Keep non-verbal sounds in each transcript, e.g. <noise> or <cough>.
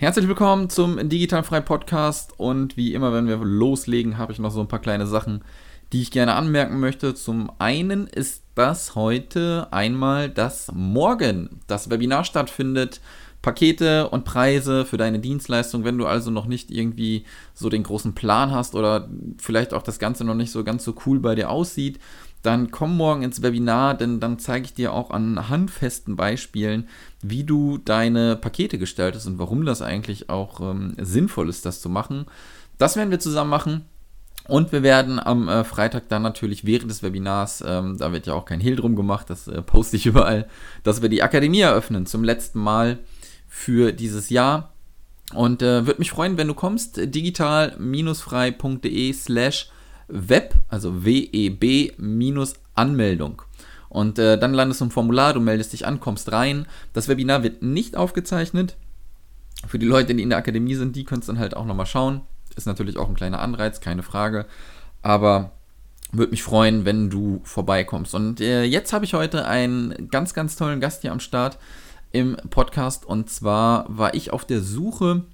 Herzlich willkommen zum Digitalfrei Podcast und wie immer, wenn wir loslegen, habe ich noch so ein paar kleine Sachen, die ich gerne anmerken möchte. Zum einen ist das heute einmal, dass morgen das Webinar stattfindet. Pakete und Preise für deine Dienstleistung, wenn du also noch nicht irgendwie so den großen Plan hast oder vielleicht auch das Ganze noch nicht so ganz so cool bei dir aussieht, dann komm morgen ins Webinar, denn dann zeige ich dir auch an handfesten Beispielen, wie du deine Pakete gestaltest und warum das eigentlich auch ähm, sinnvoll ist, das zu machen. Das werden wir zusammen machen. Und wir werden am äh, Freitag dann natürlich während des Webinars, ähm, da wird ja auch kein Hehl drum gemacht, das äh, poste ich <laughs> überall, dass wir die Akademie eröffnen zum letzten Mal für dieses Jahr. Und äh, würde mich freuen, wenn du kommst, digital-frei.de slash web, also W-E-B-Anmeldung. Und äh, dann landest du im Formular, du meldest dich an, kommst rein. Das Webinar wird nicht aufgezeichnet. Für die Leute, die in der Akademie sind, die können es dann halt auch nochmal schauen. Ist natürlich auch ein kleiner Anreiz, keine Frage. Aber würde mich freuen, wenn du vorbeikommst. Und äh, jetzt habe ich heute einen ganz, ganz tollen Gast hier am Start im Podcast. Und zwar war ich auf der Suche,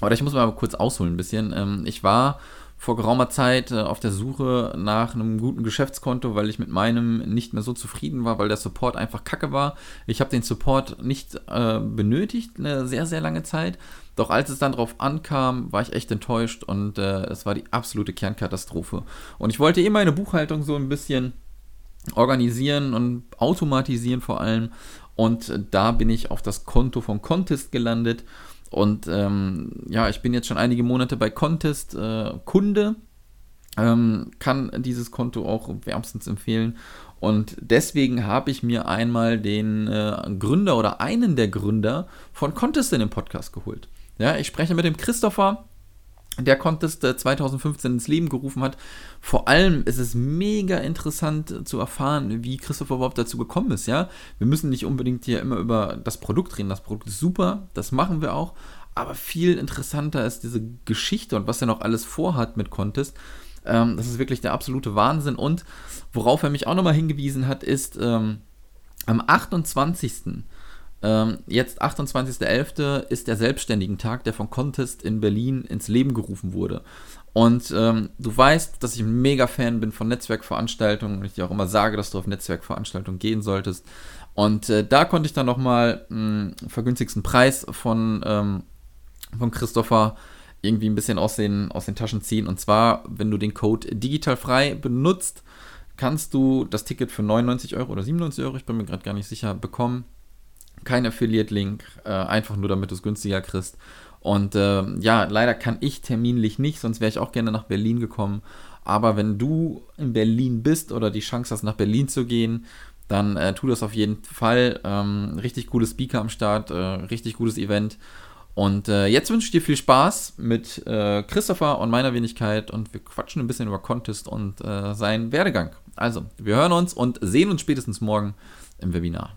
oder ich muss mal kurz ausholen ein bisschen. Ähm, ich war vor geraumer Zeit äh, auf der Suche nach einem guten Geschäftskonto, weil ich mit meinem nicht mehr so zufrieden war, weil der Support einfach kacke war. Ich habe den Support nicht äh, benötigt, eine sehr, sehr lange Zeit. Doch als es dann drauf ankam, war ich echt enttäuscht und äh, es war die absolute Kernkatastrophe. Und ich wollte eh meine Buchhaltung so ein bisschen organisieren und automatisieren vor allem. Und da bin ich auf das Konto von Contest gelandet und ähm, ja, ich bin jetzt schon einige Monate bei Contest äh, Kunde, ähm, kann dieses Konto auch wärmstens empfehlen. Und deswegen habe ich mir einmal den äh, Gründer oder einen der Gründer von Contest in den Podcast geholt. Ja, ich spreche mit dem Christopher der Contest 2015 ins Leben gerufen hat. Vor allem ist es mega interessant zu erfahren, wie Christopher überhaupt dazu gekommen ist. Ja, wir müssen nicht unbedingt hier immer über das Produkt reden. Das Produkt ist super, das machen wir auch. Aber viel interessanter ist diese Geschichte und was er noch alles vorhat mit Contest. Ähm, das ist wirklich der absolute Wahnsinn. Und worauf er mich auch nochmal hingewiesen hat, ist ähm, am 28. Ähm, jetzt 28.11. ist der Selbstständigen Tag, der von Contest in Berlin ins Leben gerufen wurde. Und ähm, du weißt, dass ich ein mega Fan bin von Netzwerkveranstaltungen und ich dir auch immer sage, dass du auf Netzwerkveranstaltungen gehen solltest. Und äh, da konnte ich dann nochmal einen vergünstigsten Preis von, ähm, von Christopher irgendwie ein bisschen aus den, aus den Taschen ziehen. Und zwar, wenn du den Code digitalfrei benutzt, kannst du das Ticket für 99 Euro oder 97 Euro, ich bin mir gerade gar nicht sicher, bekommen kein Affiliate-Link, äh, einfach nur damit du es günstiger kriegst. Und äh, ja, leider kann ich terminlich nicht, sonst wäre ich auch gerne nach Berlin gekommen. Aber wenn du in Berlin bist oder die Chance hast, nach Berlin zu gehen, dann äh, tu das auf jeden Fall. Ähm, richtig cooles Speaker am Start, äh, richtig gutes Event. Und äh, jetzt wünsche ich dir viel Spaß mit äh, Christopher und meiner Wenigkeit und wir quatschen ein bisschen über Contest und äh, seinen Werdegang. Also, wir hören uns und sehen uns spätestens morgen im Webinar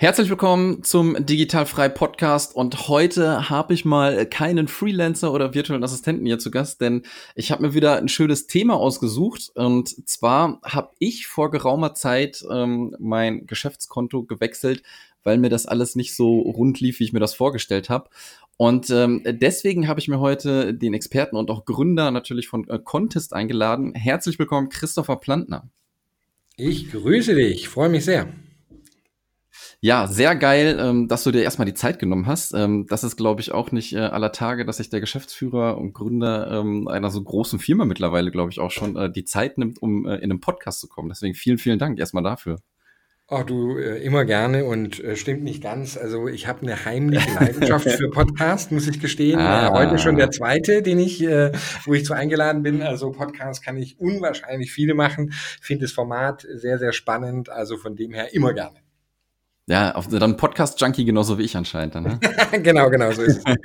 Herzlich willkommen zum Digitalfrei Podcast und heute habe ich mal keinen Freelancer oder virtuellen Assistenten hier zu Gast, denn ich habe mir wieder ein schönes Thema ausgesucht und zwar habe ich vor geraumer Zeit ähm, mein Geschäftskonto gewechselt, weil mir das alles nicht so rund lief, wie ich mir das vorgestellt habe. Und ähm, deswegen habe ich mir heute den Experten und auch Gründer natürlich von äh, Contest eingeladen. Herzlich willkommen, Christopher Plantner. Ich grüße dich, freue mich sehr. Ja, sehr geil, ähm, dass du dir erstmal die Zeit genommen hast. Ähm, das ist, glaube ich, auch nicht äh, aller Tage, dass sich der Geschäftsführer und Gründer ähm, einer so großen Firma mittlerweile, glaube ich, auch schon äh, die Zeit nimmt, um äh, in einem Podcast zu kommen. Deswegen vielen, vielen Dank erstmal dafür. Ach du, äh, immer gerne und äh, stimmt nicht ganz. Also ich habe eine heimliche Leidenschaft für Podcast, muss ich gestehen. Ah. Äh, heute schon der zweite, den ich, wo ich zu eingeladen bin. Also Podcast kann ich unwahrscheinlich viele machen. Finde das Format sehr, sehr spannend. Also von dem her immer gerne. Ja, auf, dann Podcast-Junkie genauso wie ich anscheinend. Dann, ne? <laughs> genau, genau, so ist es. <laughs>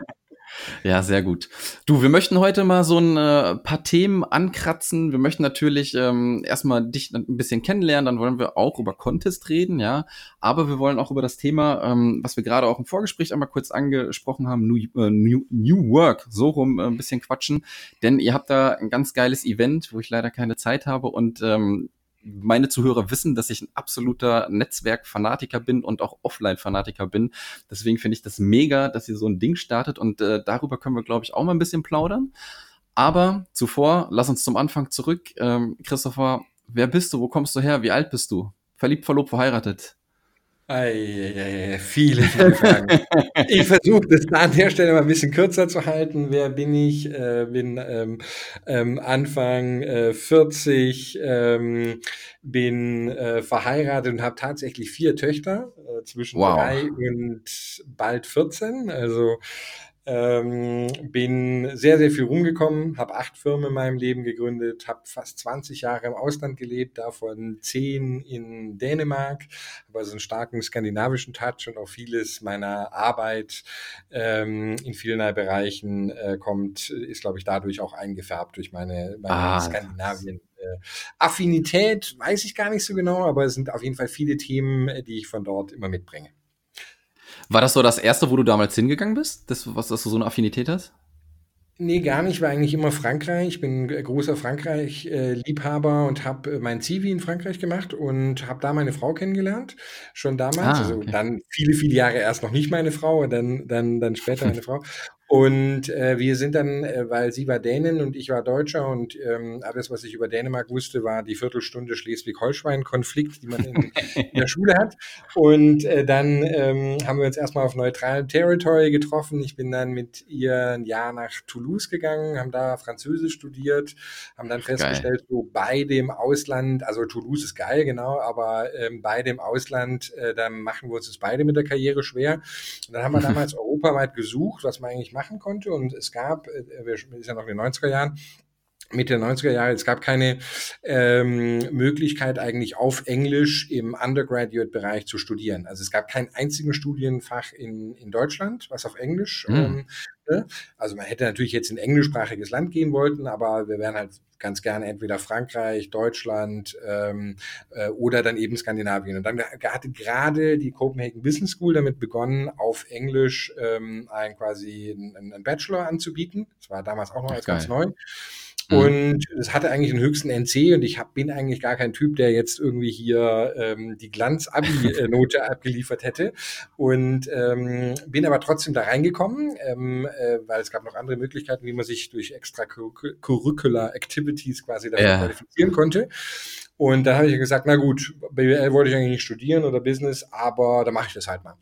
Ja, sehr gut. Du, wir möchten heute mal so ein äh, paar Themen ankratzen. Wir möchten natürlich ähm, erstmal dich ein bisschen kennenlernen, dann wollen wir auch über Contest reden, ja. Aber wir wollen auch über das Thema, ähm, was wir gerade auch im Vorgespräch einmal kurz angesprochen haben, New, äh, New, New Work, so rum äh, ein bisschen quatschen. Denn ihr habt da ein ganz geiles Event, wo ich leider keine Zeit habe und ähm, meine Zuhörer wissen, dass ich ein absoluter Netzwerk-Fanatiker bin und auch Offline-Fanatiker bin. Deswegen finde ich das mega, dass ihr so ein Ding startet und äh, darüber können wir, glaube ich, auch mal ein bisschen plaudern. Aber zuvor, lass uns zum Anfang zurück. Ähm, Christopher, wer bist du? Wo kommst du her? Wie alt bist du? Verliebt, verlobt, verheiratet? Ei, viele, viele Fragen. <laughs> ich versuche das an der Stelle mal ein bisschen kürzer zu halten. Wer bin ich? Äh, bin ähm, ähm, Anfang äh, 40, ähm, bin äh, verheiratet und habe tatsächlich vier Töchter, äh, zwischen wow. drei und bald 14. Also ähm, bin sehr, sehr viel rumgekommen, habe acht Firmen in meinem Leben gegründet, habe fast 20 Jahre im Ausland gelebt, davon zehn in Dänemark, habe also einen starken skandinavischen Touch und auch vieles meiner Arbeit ähm, in vielen Bereichen äh, kommt, ist, glaube ich, dadurch auch eingefärbt durch meine, meine ah, Skandinavien. Äh, Affinität weiß ich gar nicht so genau, aber es sind auf jeden Fall viele Themen, äh, die ich von dort immer mitbringe. War das so das erste, wo du damals hingegangen bist? Das, was, dass du so eine Affinität hast? Nee, gar nicht. War eigentlich immer Frankreich. Ich bin großer Frankreich-Liebhaber und habe äh, mein Zivi in Frankreich gemacht und habe da meine Frau kennengelernt. Schon damals. Ah, also okay. dann viele, viele Jahre erst noch nicht meine Frau, dann, dann, dann später meine Frau. Und äh, wir sind dann, äh, weil sie war Dänin und ich war Deutscher und ähm, alles, was ich über Dänemark wusste, war die Viertelstunde Schleswig-Holstein-Konflikt, die man in, in, <laughs> der Schule hat. Und äh, dann ähm, haben wir uns erstmal auf neutralem Territory getroffen. Ich bin dann mit ihr ein Jahr nach Toulouse gegangen, haben da Französisch studiert, haben dann festgestellt, geil. so bei dem Ausland, also Toulouse ist geil, genau, aber ähm, bei dem Ausland, äh, dann machen wir uns das beide mit der Karriere schwer. Und dann haben wir <laughs> damals europaweit gesucht, was man eigentlich machen konnte. Und es gab, äh, wir sind ja noch in den 90er Jahren, Mitte der 90er Jahre, es gab keine ähm, Möglichkeit eigentlich auf Englisch im Undergraduate-Bereich zu studieren. Also es gab kein einziges Studienfach in, in Deutschland, was auf Englisch mhm. ähm, Ne? Also man hätte natürlich jetzt in ein englischsprachiges Land gehen wollten, aber wir wären halt ganz gerne entweder Frankreich, Deutschland ähm, äh, oder dann eben Skandinavien. Und dann hatte gerade die Copenhagen Business School damit begonnen, auf Englisch ähm, ein quasi einen Bachelor anzubieten. Das war damals auch noch als ganz neu. Mhm. Und es hatte eigentlich den höchsten NC und ich hab, bin eigentlich gar kein Typ, der jetzt irgendwie hier ähm, die Glanz-Abi-Note <laughs> abgeliefert hätte. Und ähm, bin aber trotzdem da reingekommen, ähm, äh, weil es gab noch andere Möglichkeiten, wie man sich durch extracurricular Activities quasi dafür ja. qualifizieren konnte. Und da habe ich gesagt, na gut, BWL wollte ich eigentlich nicht studieren oder Business, aber da mache ich das halt mal.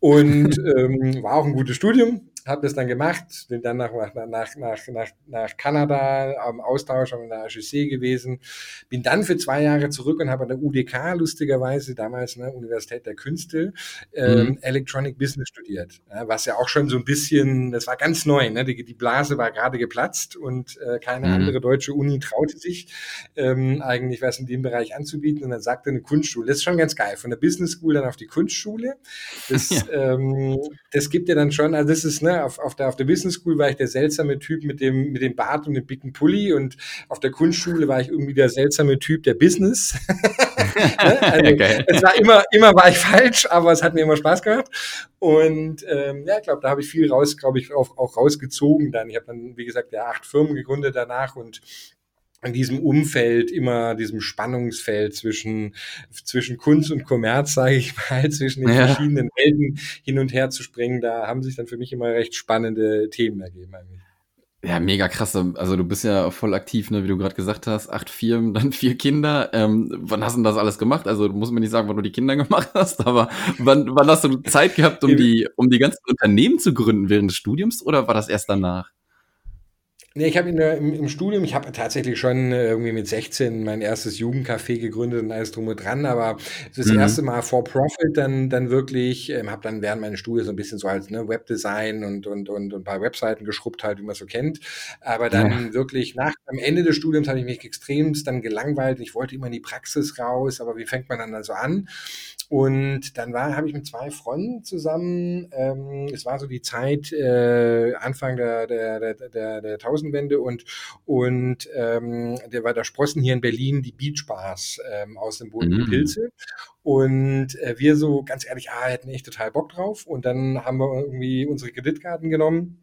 Und <laughs> ähm, war auch ein gutes Studium, habe das dann gemacht, bin dann nach, nach, nach, nach, nach Kanada am Austausch an der HEC gewesen, bin dann für zwei Jahre zurück und habe an der UDK lustigerweise, damals ne, Universität der Künste, ähm, mhm. Electronic Business studiert, ja, was ja auch schon so ein bisschen, das war ganz neu, ne, die, die Blase war gerade geplatzt und äh, keine mhm. andere deutsche Uni traute sich ähm, eigentlich was in dem Bereich anzubieten und dann sagte eine Kunstschule, das ist schon ganz geil, von der Business School dann auf die Kunstschule, das, <laughs> ja. ähm, das gibt ja dann schon, also das ist, ne, auf, auf, der, auf der Business School war ich der seltsame Typ mit dem, mit dem Bart und dem dicken Pulli und auf der Kunstschule war ich irgendwie der seltsame Typ der Business. <laughs> Ne? <laughs> also, okay. Es war immer, immer war ich falsch, aber es hat mir immer Spaß gemacht. Und ähm, ja, ich glaube, da habe ich viel raus, glaube ich, auch, auch rausgezogen dann. Ich habe dann, wie gesagt, ja acht Firmen gegründet danach und in diesem Umfeld, immer diesem Spannungsfeld zwischen, zwischen Kunst und Kommerz, sage ich <laughs> mal, zwischen den ja. verschiedenen Welten hin und her zu springen, da haben sich dann für mich immer recht spannende Themen ergeben eigentlich. Ja, mega krass. Also du bist ja voll aktiv, ne, wie du gerade gesagt hast. Acht Firmen, <laughs> dann vier Kinder. Ähm, wann hast du das alles gemacht? Also du musst mir nicht sagen, wann du die Kinder <laughs> gemacht hast, aber wann, wann hast du Zeit gehabt, um die, um die ganzen Unternehmen zu gründen während des Studiums oder war das erst danach? Nee, ich habe im, im Studium, ich habe tatsächlich schon äh, irgendwie mit 16 mein erstes Jugendcafé gegründet und alles drum und dran, aber das mhm. erste Mal for Profit dann, dann wirklich, ähm, habe dann während meines Studiums so ein bisschen so als ne, Webdesign und, und, und, und ein paar Webseiten geschrubbt halt, wie man so kennt. Aber dann ja. wirklich nach, am Ende des Studiums habe ich mich extremst dann gelangweilt. Ich wollte immer in die Praxis raus, aber wie fängt man dann also an? Und dann war, habe ich mit zwei Freunden zusammen, ähm, es war so die Zeit äh, Anfang der, der, der, der, der Tausendwende und, und ähm, der war da sprossen hier in Berlin die Beachbars ähm, aus dem Boden, die mm. Pilze. Und äh, wir so ganz ehrlich, ah, hätten echt total Bock drauf. Und dann haben wir irgendwie unsere Kreditkarten genommen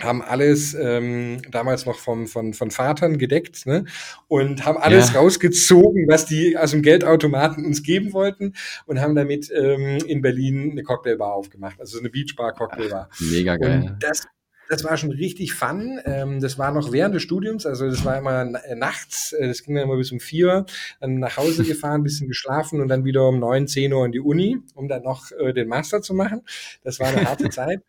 haben alles ähm, damals noch vom, von, von Vatern gedeckt ne? und haben alles ja. rausgezogen, was die aus dem Geldautomaten uns geben wollten und haben damit ähm, in Berlin eine Cocktailbar aufgemacht, also eine Beachbar Cocktailbar. Ach, mega geil. Und das, das war schon richtig fun. Ähm, das war noch während des Studiums, also das war immer äh, nachts, äh, das ging dann immer bis um vier, dann nach Hause <laughs> gefahren, bisschen geschlafen und dann wieder um neun, zehn Uhr in die Uni, um dann noch äh, den Master zu machen. Das war eine harte <laughs> Zeit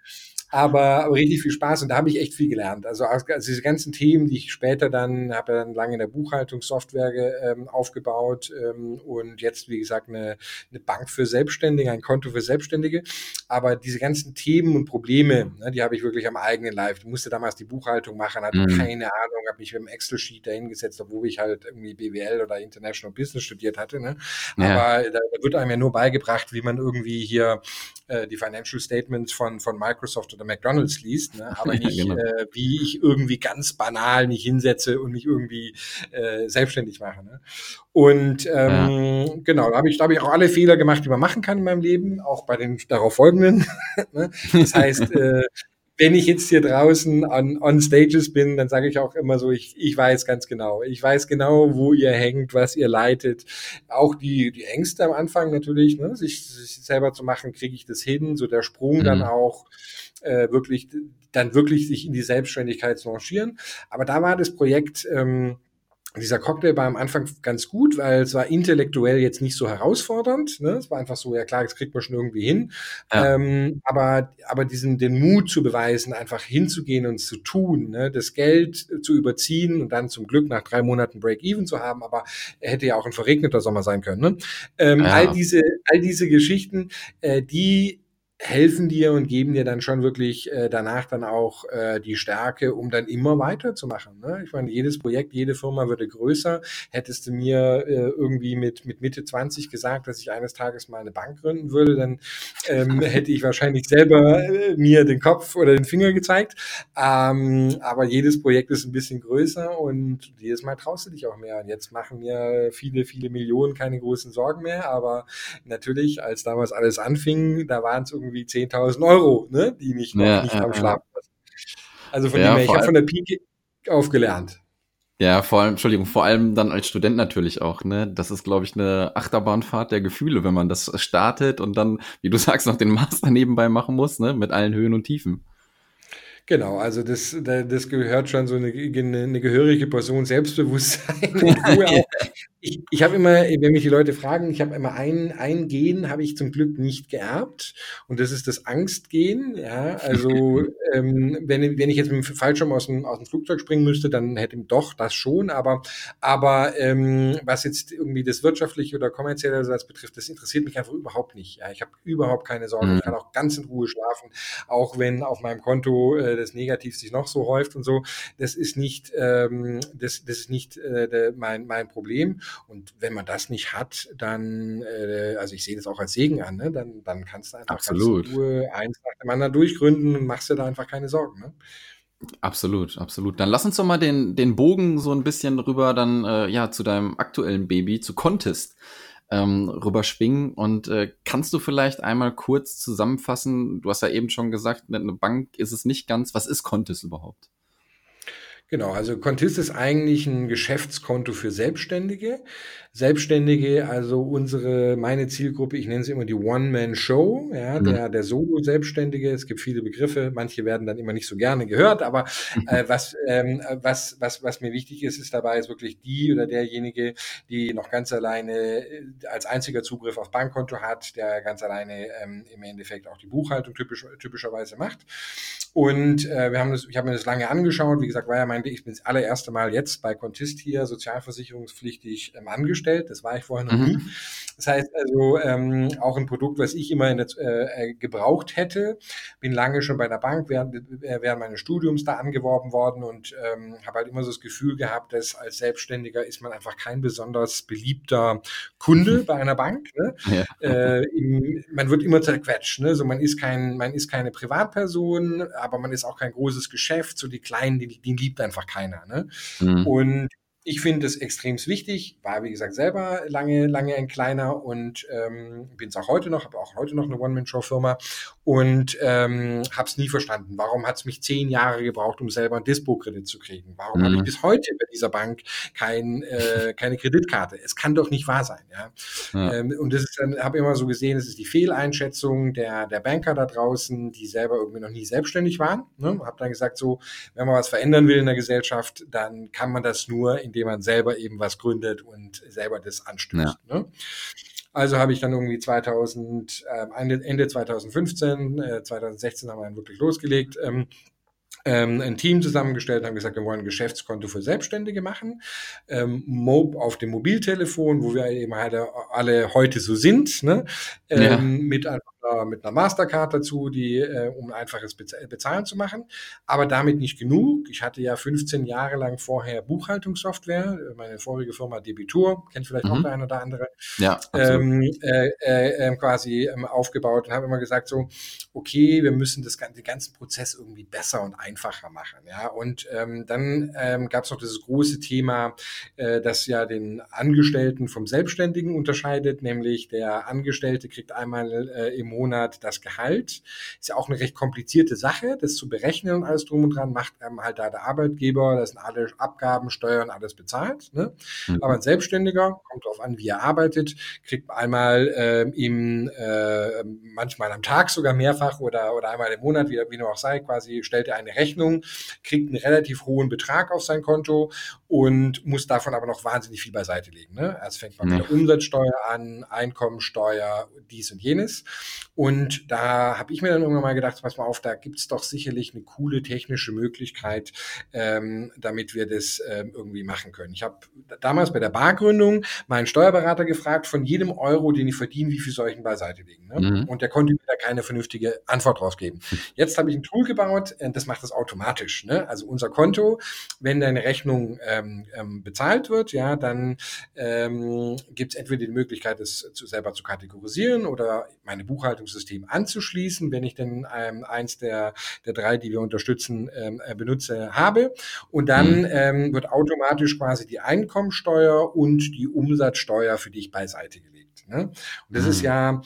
aber, aber richtig viel Spaß und da habe ich echt viel gelernt. Also, also diese ganzen Themen, die ich später dann, habe dann lange in der Buchhaltungssoftware ähm, aufgebaut ähm, und jetzt, wie gesagt, eine, eine Bank für Selbstständige, ein Konto für Selbstständige. Aber diese ganzen Themen und Probleme, ne, die habe ich wirklich am eigenen Live. Ich musste damals die Buchhaltung machen, hatte mhm. keine Ahnung, habe mich mit dem Excel-Sheet dahingesetzt, obwohl ich halt irgendwie BWL oder International Business studiert hatte. Ne? Ja. Aber da, da wird einem ja nur beigebracht, wie man irgendwie hier äh, die Financial Statements von, von Microsoft oder McDonalds liest, ne? <laughs> aber nicht, ja, genau. äh, wie ich irgendwie ganz banal mich hinsetze und mich irgendwie äh, selbstständig mache. Ne? Und ähm, ja. genau, da habe ich, da hab ich auch alle Fehler gemacht, die man machen kann in meinem Leben, auch bei den darauf folgenden. <laughs> ne? Das heißt, äh, wenn ich jetzt hier draußen on, on Stages bin, dann sage ich auch immer so, ich, ich weiß ganz genau. Ich weiß genau, wo ihr hängt, was ihr leitet. Auch die, die Ängste am Anfang natürlich, ne, sich, sich selber zu machen, kriege ich das hin, so der Sprung mhm. dann auch äh, wirklich, dann wirklich sich in die Selbstständigkeit zu lancieren. Aber da war das Projekt, ähm, dieser Cocktail war am Anfang ganz gut, weil es war intellektuell jetzt nicht so herausfordernd. Ne? Es war einfach so, ja klar, das kriegt man schon irgendwie hin. Ja. Ähm, aber, aber diesen, den Mut zu beweisen, einfach hinzugehen und zu tun, ne? das Geld zu überziehen und dann zum Glück nach drei Monaten Break-Even zu haben, aber er hätte ja auch ein verregneter Sommer sein können. Ne? Ähm, ja. All diese, all diese Geschichten, äh, die helfen dir und geben dir dann schon wirklich äh, danach dann auch äh, die Stärke, um dann immer weiterzumachen. Ne? Ich meine, jedes Projekt, jede Firma würde größer. Hättest du mir äh, irgendwie mit, mit Mitte 20 gesagt, dass ich eines Tages mal eine Bank gründen würde, dann ähm, <laughs> hätte ich wahrscheinlich selber äh, mir den Kopf oder den Finger gezeigt. Ähm, aber jedes Projekt ist ein bisschen größer und jedes Mal traust du dich auch mehr. Und jetzt machen mir viele, viele Millionen keine großen Sorgen mehr. Aber natürlich, als damals alles anfing, da waren es irgendwie irgendwie 10.000 Euro, ne, die mich noch ja, nicht ja, am Schlafen lassen. Also von ja, dem her, ich habe von der Pike aufgelernt. Ja, vor allem, Entschuldigung, vor allem dann als Student natürlich auch, ne? Das ist, glaube ich, eine Achterbahnfahrt der Gefühle, wenn man das startet und dann, wie du <laughs> sagst, noch den Master nebenbei machen muss, ne? Mit allen Höhen und Tiefen. Genau, also das, das gehört schon so eine, eine gehörige Portion Selbstbewusstsein. <laughs> <laughs> ich ich habe immer, wenn mich die Leute fragen, ich habe immer ein, ein Gen, habe ich zum Glück nicht geerbt und das ist das Angstgen. Ja, also <laughs> ähm, wenn, wenn ich jetzt mit dem Fallschirm aus dem, aus dem Flugzeug springen müsste, dann hätte ich doch das schon, aber, aber ähm, was jetzt irgendwie das wirtschaftliche oder kommerzielle sowas betrifft, das interessiert mich einfach überhaupt nicht. Ja, ich habe überhaupt keine Sorgen, mhm. ich kann auch ganz in Ruhe schlafen, auch wenn auf meinem Konto äh, das Negativ sich noch so häuft und so. Das ist nicht, ähm, das, das ist nicht äh, der, mein, mein Problem. Und wenn man das nicht hat, dann, äh, also ich sehe das auch als Segen an, ne? dann, dann kannst du einfach Absolut. ganz Ruhe eins nach dem anderen durchgründen und machst dir da einfach keine Sorgen. Ne? Absolut, absolut. Dann lass uns doch mal den, den Bogen so ein bisschen rüber dann äh, ja zu deinem aktuellen Baby, zu Contest ähm, rüberschwingen. Und äh, kannst du vielleicht einmal kurz zusammenfassen? Du hast ja eben schon gesagt, eine Bank ist es nicht ganz. Was ist Contest überhaupt? Genau, also Contist ist eigentlich ein Geschäftskonto für Selbstständige. Selbstständige, also unsere, meine Zielgruppe, ich nenne sie immer die One-Man-Show, ja, mhm. der, der Solo-Selbstständige. Es gibt viele Begriffe, manche werden dann immer nicht so gerne gehört, aber <laughs> äh, was, ähm, was, was, was mir wichtig ist, ist dabei ist wirklich die oder derjenige, die noch ganz alleine äh, als einziger Zugriff auf Bankkonto hat, der ganz alleine ähm, im Endeffekt auch die Buchhaltung typisch, typischerweise macht. Und äh, wir haben das, ich habe mir das lange angeschaut. Wie gesagt, war ja mein, ich bin das allererste Mal jetzt bei Contist hier sozialversicherungspflichtig ähm, angestellt. Das war ich vorher noch mhm. nie. Das heißt also ähm, auch ein Produkt, was ich immer der, äh, äh, gebraucht hätte. Bin lange schon bei der Bank während, äh, während meines Studiums da angeworben worden und ähm, habe halt immer so das Gefühl gehabt, dass als Selbstständiger ist man einfach kein besonders beliebter Kunde <laughs> bei einer Bank. Ne? Ja. Äh, im, man wird immer zerquetscht. Ne? So man ist kein, man ist keine Privatperson, aber man ist auch kein großes Geschäft. So die Kleinen, die, die liebt einfach keiner. Ne? Mhm. Und ich finde es extrem wichtig, war wie gesagt selber lange, lange ein kleiner und ähm, bin es auch heute noch, habe auch heute noch eine One-Man-Show-Firma und ähm, habe es nie verstanden. Warum hat es mich zehn Jahre gebraucht, um selber einen Dispo-Kredit zu kriegen? Warum mhm. habe ich bis heute bei dieser Bank kein, äh, keine Kreditkarte? Es kann doch nicht wahr sein. Ja? ja. Ähm, und das ist dann, habe immer so gesehen, es ist die Fehleinschätzung der, der Banker da draußen, die selber irgendwie noch nie selbstständig waren. Ne? Habe dann gesagt, so, wenn man was verändern will in der Gesellschaft, dann kann man das nur in indem man selber eben was gründet und selber das anstößt. Ja. Ne? Also habe ich dann irgendwie 2000, äh, Ende 2015, äh, 2016 haben wir dann wirklich losgelegt. Ähm, ähm, ein Team zusammengestellt, haben gesagt, wir wollen ein Geschäftskonto für Selbstständige machen. Ähm, Mob auf dem Mobiltelefon, wo wir eben alle, alle heute so sind, ne? ähm, ja. mit einfach mit einer Mastercard dazu, die, äh, um einfaches Bezahlen zu machen. Aber damit nicht genug. Ich hatte ja 15 Jahre lang vorher Buchhaltungssoftware, meine vorige Firma Debitur, kennt vielleicht mhm. auch der eine oder andere, ja, ähm, äh, äh, ähm, quasi ähm, aufgebaut und habe immer gesagt so, okay, wir müssen das, den ganzen Prozess irgendwie besser und einfacher machen. Ja, und ähm, dann ähm, gab es noch dieses große Thema, äh, das ja den Angestellten vom Selbstständigen unterscheidet, nämlich der Angestellte kriegt einmal äh, im Monat das Gehalt. Ist ja auch eine recht komplizierte Sache, das zu berechnen und alles drum und dran, macht ähm, halt da der Arbeitgeber, das sind alle Abgaben, Steuern, alles bezahlt. Ne? Mhm. Aber ein Selbstständiger, kommt darauf an, wie er arbeitet, kriegt einmal äh, im, äh, manchmal am Tag sogar mehrfach oder, oder einmal im Monat, wie, wie nur auch sei, quasi stellt er eine Rechnung, kriegt einen relativ hohen Betrag auf sein Konto und muss davon aber noch wahnsinnig viel beiseite legen. Ne? Erst fängt man mhm. mit der Umsatzsteuer an, Einkommensteuer, dies und jenes. Und da habe ich mir dann irgendwann mal gedacht, pass mal auf, da gibt es doch sicherlich eine coole technische Möglichkeit, ähm, damit wir das ähm, irgendwie machen können. Ich habe damals bei der Bargründung meinen Steuerberater gefragt, von jedem Euro, den ich verdiene, wie viel soll ich denn beiseite legen? Ne? Mhm. Und der konnte mir da keine vernünftige Antwort drauf geben. Jetzt habe ich ein Tool gebaut, äh, das macht das automatisch. Ne? Also unser Konto, wenn deine Rechnung ähm, ähm, bezahlt wird, ja, dann ähm, gibt es entweder die Möglichkeit, es zu, selber zu kategorisieren oder meine Buchhaltung Verwaltungssystem anzuschließen, wenn ich denn ähm, eins der, der drei, die wir unterstützen, ähm, äh, benutze, habe. Und dann mhm. ähm, wird automatisch quasi die Einkommensteuer und die Umsatzsteuer für dich beiseite gelegt. Ne? Und das mhm. ist ja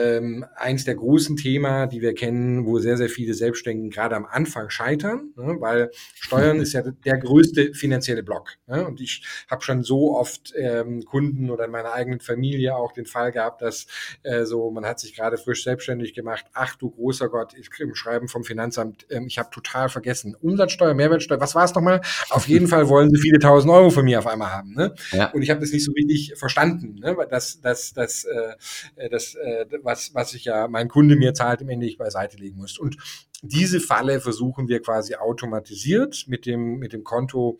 ähm, eins der großen Themen, die wir kennen, wo sehr, sehr viele Selbstständigen gerade am Anfang scheitern, ne? weil Steuern ist ja der größte finanzielle Block. Ne? Und ich habe schon so oft ähm, Kunden oder in meiner eigenen Familie auch den Fall gehabt, dass äh, so, man hat sich gerade frisch selbstständig gemacht, ach du großer Gott, ich kriege ein Schreiben vom Finanzamt, ähm, ich habe total vergessen, Umsatzsteuer, Mehrwertsteuer, was war es nochmal? Auf jeden Fall wollen sie viele tausend Euro von mir auf einmal haben. Ne? Ja. Und ich habe das nicht so richtig verstanden, ne? dass, dass, dass, äh, dass äh, was, was ich ja mein Kunde mir zahlt, im Ende ich beiseite legen muss. Und diese Falle versuchen wir quasi automatisiert mit dem, mit dem Konto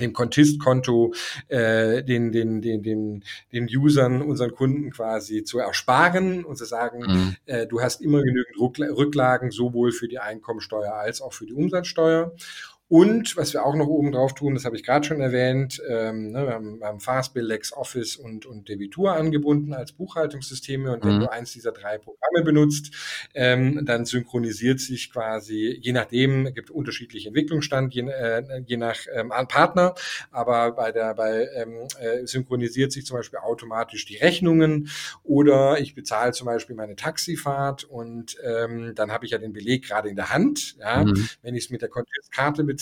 dem Contist-Konto äh, den, den, den, den, den Usern, unseren Kunden quasi zu ersparen und zu sagen, mhm. äh, du hast immer genügend Rücklagen, sowohl für die Einkommensteuer als auch für die Umsatzsteuer. Und was wir auch noch oben drauf tun, das habe ich gerade schon erwähnt, ähm, ne, wir haben, wir haben Fastbill, LexOffice und, und Debitur angebunden als Buchhaltungssysteme. Und wenn mhm. du eins dieser drei Programme benutzt, ähm, dann synchronisiert sich quasi, je nachdem, gibt unterschiedliche Entwicklungsstand, je, äh, je nach ähm, Partner, aber bei der, bei ähm, äh, synchronisiert sich zum Beispiel automatisch die Rechnungen oder ich bezahle zum Beispiel meine Taxifahrt und ähm, dann habe ich ja den Beleg gerade in der Hand. Ja? Mhm. Wenn ich es mit der Karte bezahle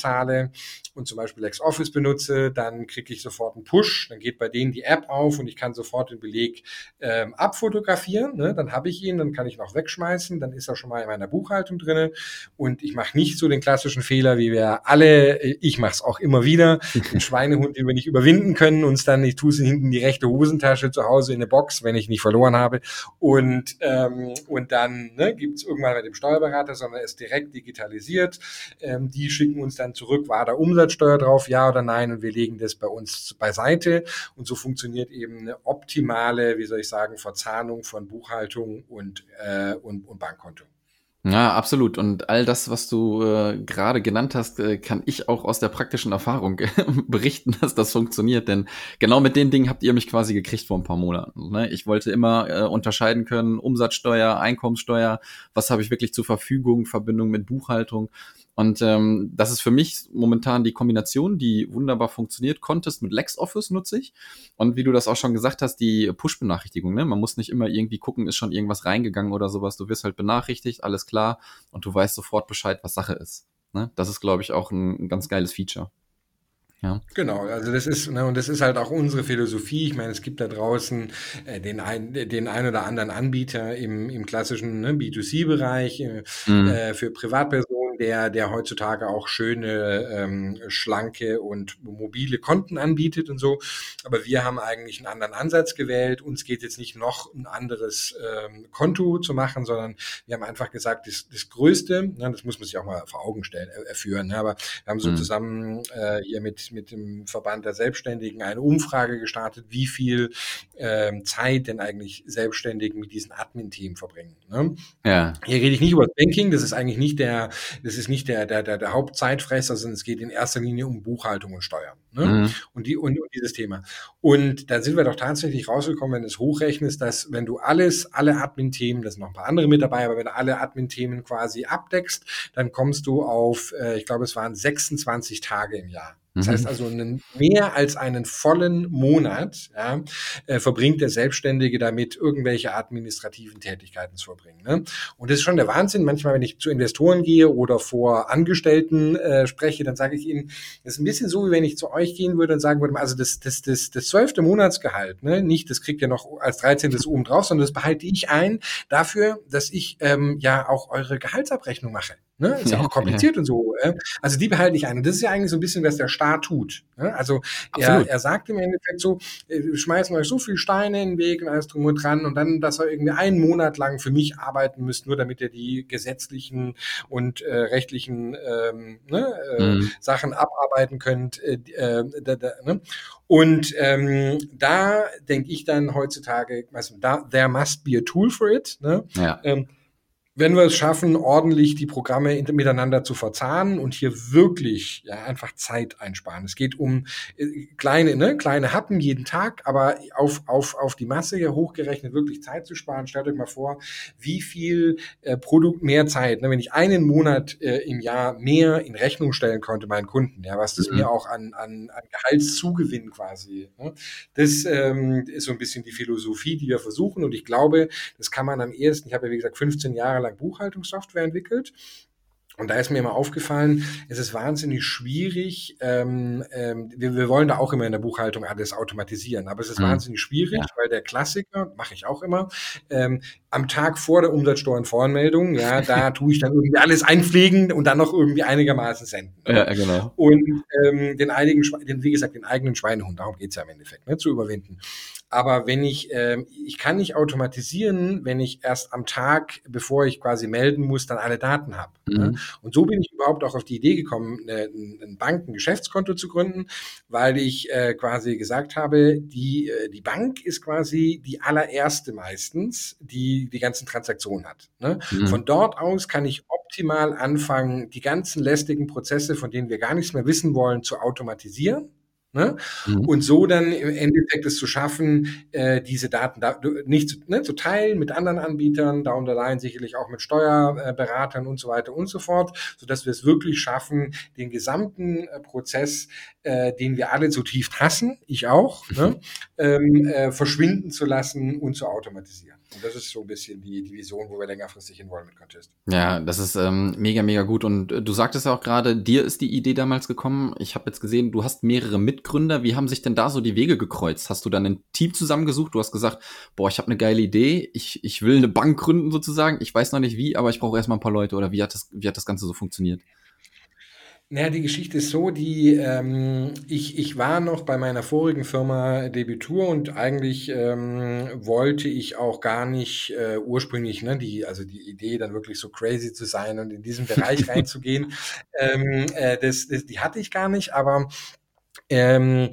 und zum Beispiel LexOffice benutze, dann kriege ich sofort einen Push, dann geht bei denen die App auf und ich kann sofort den Beleg ähm, abfotografieren. Ne? Dann habe ich ihn, dann kann ich ihn auch wegschmeißen, dann ist er schon mal in meiner Buchhaltung drinne und ich mache nicht so den klassischen Fehler, wie wir alle, äh, ich mache es auch immer wieder, den <laughs> Schweinehund, den wir nicht überwinden können, uns dann, ich tue es hinten in die rechte Hosentasche zu Hause in eine Box, wenn ich nicht verloren habe und, ähm, und dann ne, gibt es irgendwann mit dem Steuerberater, sondern ist direkt digitalisiert. Ähm, die schicken uns dann zurück, war da Umsatzsteuer drauf, ja oder nein und wir legen das bei uns beiseite und so funktioniert eben eine optimale, wie soll ich sagen, Verzahnung von Buchhaltung und, äh, und, und Bankkonto. Ja, absolut. Und all das, was du äh, gerade genannt hast, äh, kann ich auch aus der praktischen Erfahrung <laughs> berichten, dass das funktioniert. Denn genau mit den Dingen habt ihr mich quasi gekriegt vor ein paar Monaten. Ne? Ich wollte immer äh, unterscheiden können, Umsatzsteuer, Einkommenssteuer, was habe ich wirklich zur Verfügung, Verbindung mit Buchhaltung. Und ähm, das ist für mich momentan die Kombination, die wunderbar funktioniert. Contest mit LexOffice nutze ich. Und wie du das auch schon gesagt hast, die Push-Benachrichtigung. Ne? Man muss nicht immer irgendwie gucken, ist schon irgendwas reingegangen oder sowas. Du wirst halt benachrichtigt, alles klar. Und du weißt sofort Bescheid, was Sache ist. Ne? Das ist, glaube ich, auch ein, ein ganz geiles Feature. Ja. Genau, also das ist, ne, und das ist halt auch unsere Philosophie. Ich meine, es gibt da draußen äh, den, ein, den ein oder anderen Anbieter im, im klassischen ne, B2C-Bereich äh, mhm. äh, für Privatpersonen der, der heutzutage auch schöne, ähm, schlanke und mobile Konten anbietet und so. Aber wir haben eigentlich einen anderen Ansatz gewählt. Uns geht jetzt nicht noch ein anderes ähm, Konto zu machen, sondern wir haben einfach gesagt, das, das Größte, ne, das muss man sich auch mal vor Augen stellen, äh, führen. Ne, aber wir haben so mhm. zusammen äh, hier mit, mit dem Verband der Selbstständigen eine Umfrage gestartet, wie viel ähm, Zeit denn eigentlich Selbstständigen mit diesen Admin-Themen verbringen. Ne? Ja. Hier rede ich nicht über Banking, das ist eigentlich nicht der, das ist nicht der, der, der, der Hauptzeitfresser, sondern es geht in erster Linie um Buchhaltung und Steuern. Ne? Mhm. Und, die, und, und dieses Thema. Und da sind wir doch tatsächlich rausgekommen, wenn du es hochrechnest, dass wenn du alles, alle Admin-Themen, da sind noch ein paar andere mit dabei, aber wenn du alle Admin-Themen quasi abdeckst, dann kommst du auf, äh, ich glaube, es waren 26 Tage im Jahr. Das heißt mhm. also, einen, mehr als einen vollen Monat ja, äh, verbringt der Selbstständige damit, irgendwelche administrativen Tätigkeiten zu verbringen. Ne? Und das ist schon der Wahnsinn. Manchmal, wenn ich zu Investoren gehe oder vor Angestellten äh, spreche, dann sage ich ihnen, das ist ein bisschen so, wie wenn ich zu euch gehen würde und sagen würde, also das, das, das, das zwölfte Monatsgehalt, ne? nicht, das kriegt ihr noch als 13. oben drauf, sondern das behalte ich ein dafür, dass ich ähm, ja auch eure Gehaltsabrechnung mache. Ne? Ist ja, auch kompliziert ja. und so. Äh? Also die behalte ich ein. Und das ist ja eigentlich so ein bisschen, was der Staat tut. Ne? Also er, er sagt im Endeffekt so, äh, wir schmeißen euch so viel Steine in den Weg und alles drum und dran und dann, dass ihr irgendwie einen Monat lang für mich arbeiten müsst, nur damit ihr die gesetzlichen und äh, rechtlichen ähm, ne, äh, mhm. Sachen abarbeiten könnt. Äh, äh da, da, ne? Und ähm, da denke ich dann heutzutage, also da, there must be a tool for it. Ne? Ja. Ähm, wenn wir es schaffen, ordentlich die Programme miteinander zu verzahnen und hier wirklich ja einfach Zeit einsparen. Es geht um äh, kleine, ne, kleine Happen jeden Tag, aber auf, auf, auf die Masse hier hochgerechnet wirklich Zeit zu sparen. Stellt euch mal vor, wie viel äh, Produkt mehr Zeit, ne, wenn ich einen Monat äh, im Jahr mehr in Rechnung stellen konnte meinen Kunden, ja, was das mhm. mir auch an, an, an Gehaltszugewinn quasi. Ne, das ähm, ist so ein bisschen die Philosophie, die wir versuchen und ich glaube, das kann man am ehesten, ich habe ja wie gesagt 15 Jahre lang Buchhaltungssoftware entwickelt. Und da ist mir immer aufgefallen, es ist wahnsinnig schwierig. Ähm, ähm, wir, wir wollen da auch immer in der Buchhaltung alles automatisieren, aber es ist mhm. wahnsinnig schwierig, ja. weil der Klassiker, mache ich auch immer, ähm, am Tag vor der Umsatzsteuernvoranmeldung, ja, da <laughs> tue ich dann irgendwie alles einpflegen und dann noch irgendwie einigermaßen senden. Ja, genau. Und ähm, den, einigen, den, wie gesagt, den eigenen Schweinehund, darum geht's ja im Endeffekt, ne, zu überwinden. Aber wenn ich, ähm, ich kann nicht automatisieren, wenn ich erst am Tag, bevor ich quasi melden muss, dann alle Daten habe. Ne? Mhm. Ne? Und so bin ich überhaupt auch auf die Idee gekommen, eine, ein Banken-Geschäftskonto zu gründen, weil ich äh, quasi gesagt habe, die, äh, die Bank ist quasi die allererste meistens, die die ganzen Transaktionen hat. Ne? Mhm. Von dort aus kann ich optimal anfangen, die ganzen lästigen Prozesse, von denen wir gar nichts mehr wissen wollen, zu automatisieren. Ne? Mhm. Und so dann im Endeffekt es zu schaffen, äh, diese Daten da, nicht zu, ne, zu teilen mit anderen Anbietern, down the line sicherlich auch mit Steuerberatern und so weiter und so fort, so dass wir es wirklich schaffen, den gesamten äh, Prozess, äh, den wir alle so tief hassen, ich auch, ne, ähm, äh, verschwinden zu lassen und zu automatisieren. Und das ist so ein bisschen die, die Vision, wo wir längerfristig hinwollen mit Contest. Ja, das ist ähm, mega, mega gut. Und äh, du sagtest ja auch gerade, dir ist die Idee damals gekommen. Ich habe jetzt gesehen, du hast mehrere Mitgründer. Wie haben sich denn da so die Wege gekreuzt? Hast du dann ein Team zusammengesucht? Du hast gesagt, boah, ich habe eine geile Idee. Ich, ich will eine Bank gründen sozusagen. Ich weiß noch nicht wie, aber ich brauche erstmal ein paar Leute. Oder wie hat das, wie hat das Ganze so funktioniert? Naja, die Geschichte ist so, die ähm, ich, ich war noch bei meiner vorigen Firma Debitur und eigentlich ähm, wollte ich auch gar nicht äh, ursprünglich, ne, die, also die Idee, dann wirklich so crazy zu sein und in diesen Bereich <laughs> reinzugehen, ähm, äh, das, das, die hatte ich gar nicht, aber ähm,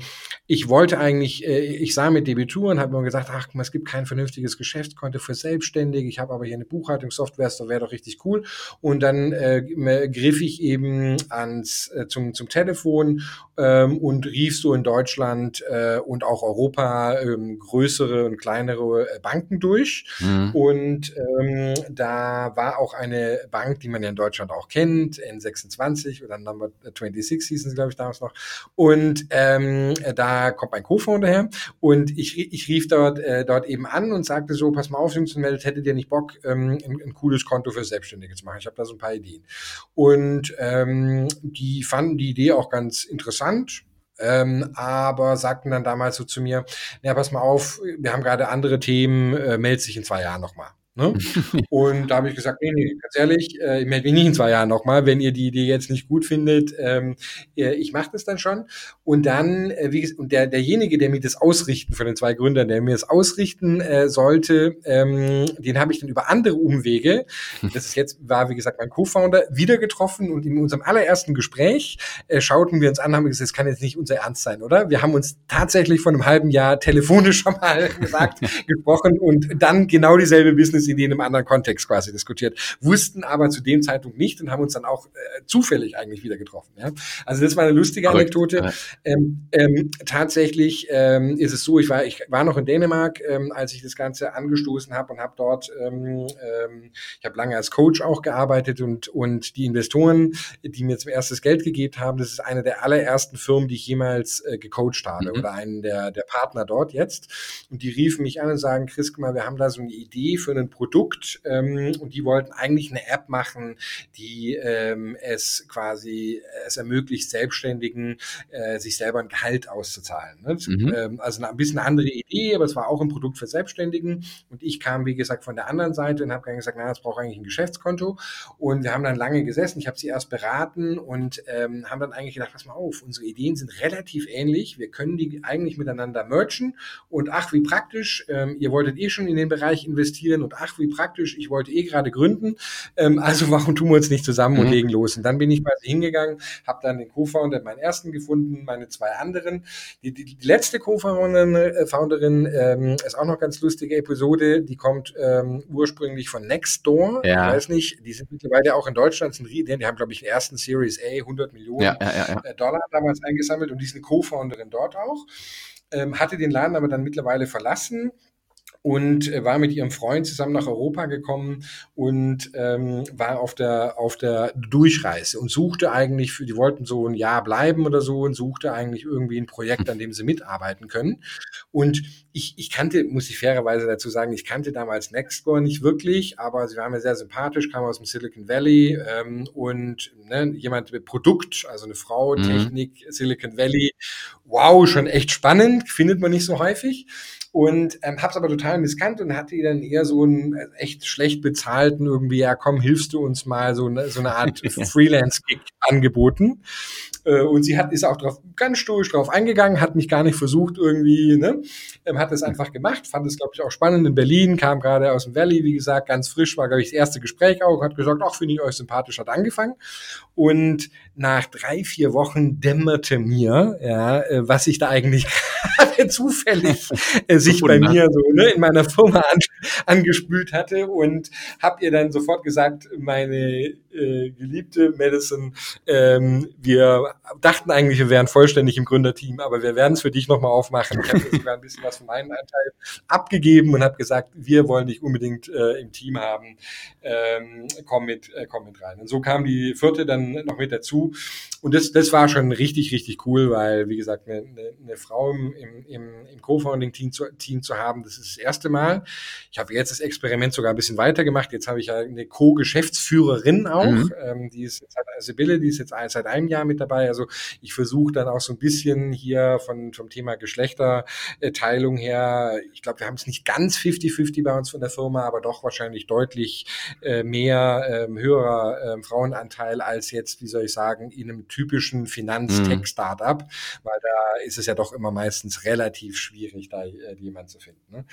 ich wollte eigentlich, äh, ich sah mit Debituren, habe mir gesagt, ach, es gibt kein vernünftiges Geschäftskonto für Selbstständige. Ich habe aber hier eine Buchhaltungssoftware, das wäre doch richtig cool. Und dann äh, griff ich eben ans äh, zum zum Telefon ähm, und rief so in Deutschland äh, und auch Europa ähm, größere und kleinere äh, Banken durch. Mhm. Und ähm, da war auch eine Bank, die man ja in Deutschland auch kennt, N26 oder Number 26 hießen sie, glaube ich, damals noch. Und ähm, da kommt mein Co-Founder her und ich, ich rief dort, äh, dort eben an und sagte so, pass mal auf, Jungs und Mädels, hättet ihr nicht Bock, ähm, ein, ein cooles Konto für Selbstständige zu machen? Ich habe da so ein paar Ideen. Und ähm, die fanden die Idee auch ganz interessant. Ähm, aber sagten dann damals so zu mir, ja, pass mal auf, wir haben gerade andere Themen, äh, meld sich in zwei Jahren nochmal. Ne? <laughs> und da habe ich gesagt, nee, nee, ganz ehrlich, äh, ich melde mich nicht in zwei Jahren nochmal, wenn ihr die Idee jetzt nicht gut findet. Ähm, äh, ich mache das dann schon. Und dann, äh, wie und der, derjenige, der mir das ausrichten, von den zwei Gründern, der mir das ausrichten äh, sollte, ähm, den habe ich dann über andere Umwege, das ist jetzt, war wie gesagt mein Co-Founder, wieder getroffen und in unserem allerersten Gespräch äh, schauten wir uns an, haben gesagt, das kann jetzt nicht unser Ernst sein, oder? Wir haben uns tatsächlich vor einem halben Jahr telefonisch <laughs> schon mal gesagt, <laughs> gesprochen und dann genau dieselbe Business Business-Idee in einem anderen Kontext quasi diskutiert, wussten aber zu dem Zeitpunkt nicht und haben uns dann auch äh, zufällig eigentlich wieder getroffen. Ja? Also das war eine lustige Anekdote. Ja. Ähm, ähm, tatsächlich ähm, ist es so, ich war, ich war noch in Dänemark, ähm, als ich das Ganze angestoßen habe und habe dort, ähm, ähm, ich habe lange als Coach auch gearbeitet und, und die Investoren, die mir zum erstes Geld gegeben haben, das ist eine der allerersten Firmen, die ich jemals äh, gecoacht habe mhm. oder einen der, der Partner dort jetzt. Und die riefen mich an und sagen, Chris, guck mal, wir haben da so eine Idee für einen Produkt ähm, und die wollten eigentlich eine App machen, die ähm, es quasi es ermöglicht, Selbstständigen äh, sich selber ein Gehalt auszuzahlen. Ne? Mhm. Ähm, also eine, ein bisschen andere Idee, aber es war auch ein Produkt für Selbstständigen und ich kam, wie gesagt, von der anderen Seite und habe gesagt, na, das braucht eigentlich ein Geschäftskonto und wir haben dann lange gesessen, ich habe sie erst beraten und ähm, haben dann eigentlich gedacht, pass mal auf, unsere Ideen sind relativ ähnlich, wir können die eigentlich miteinander merchen und ach, wie praktisch, ähm, ihr wolltet eh schon in den Bereich investieren und ach, wie praktisch, ich wollte eh gerade gründen, ähm, also warum tun wir uns nicht zusammen mhm. und legen los? Und dann bin ich quasi hingegangen, habe dann den Co-Founder, meinen ersten gefunden, meine zwei anderen. Die, die, die letzte Co-Founderin äh, ähm, ist auch noch ganz lustige Episode, die kommt ähm, ursprünglich von Nextdoor, ja. ich weiß nicht, die sind mittlerweile auch in Deutschland, sind, die haben glaube ich den ersten Series A 100 Millionen ja, ja, äh, Dollar damals eingesammelt und die ist eine Co-Founderin dort auch. Ähm, hatte den Laden aber dann mittlerweile verlassen und äh, war mit ihrem Freund zusammen nach Europa gekommen und ähm, war auf der auf der Durchreise und suchte eigentlich für die wollten so ein Jahr bleiben oder so und suchte eigentlich irgendwie ein Projekt, an dem sie mitarbeiten können. Und ich, ich kannte, muss ich fairerweise dazu sagen, ich kannte damals Nextcore nicht wirklich, aber sie waren mir sehr sympathisch, kam aus dem Silicon Valley ähm, und ne, jemand mit Produkt, also eine Frau, mhm. Technik, Silicon Valley, wow, schon echt spannend, findet man nicht so häufig und ähm, hab's aber total misskannt und hatte ihr dann eher so einen äh, echt schlecht bezahlten irgendwie, ja komm, hilfst du uns mal, so eine, so eine Art <laughs> Freelance-Gig angeboten. Äh, und sie hat, ist auch drauf, ganz stoisch drauf eingegangen, hat mich gar nicht versucht irgendwie, ne, ähm, hat es einfach gemacht, fand es, glaube ich, auch spannend in Berlin, kam gerade aus dem Valley, wie gesagt, ganz frisch, war, glaube ich, das erste Gespräch auch, hat gesagt, ach, finde ich euch sympathisch, hat angefangen. Und nach drei, vier Wochen dämmerte mir, ja, äh, was ich da eigentlich <laughs> zufällig <laughs> äh, sich bei mir so ne, in meiner Firma an, angespült hatte und habe ihr dann sofort gesagt, meine äh, geliebte Madison, ähm, wir dachten eigentlich, wir wären vollständig im Gründerteam, aber wir werden es für dich nochmal aufmachen. Ich habe sogar ein bisschen was von meinem Anteil abgegeben und habe gesagt, wir wollen dich unbedingt äh, im Team haben. Ähm, komm mit, äh, komm mit rein. Und so kam die vierte dann noch mit dazu. Und das, das war schon richtig, richtig cool, weil, wie gesagt, eine, eine, Frau im, im, im Co-Founding-Team zu, Team zu haben, das ist das erste Mal. Ich habe jetzt das Experiment sogar ein bisschen weitergemacht. Jetzt habe ich ja eine Co-Geschäftsführerin auch, mhm. ähm, die ist jetzt, Sibylle, die ist jetzt seit einem Jahr mit dabei. Also ich versuche dann auch so ein bisschen hier von, vom Thema Geschlechterteilung her, ich glaube, wir haben es nicht ganz 50-50 bei uns von der Firma, aber doch wahrscheinlich deutlich äh, mehr ähm, höherer ähm, Frauenanteil als jetzt, wie soll ich sagen, in einem typischen Finanz-Tech-Startup, mhm. weil da ist es ja doch immer meistens relativ schwierig, da äh, jemanden zu finden. Ne?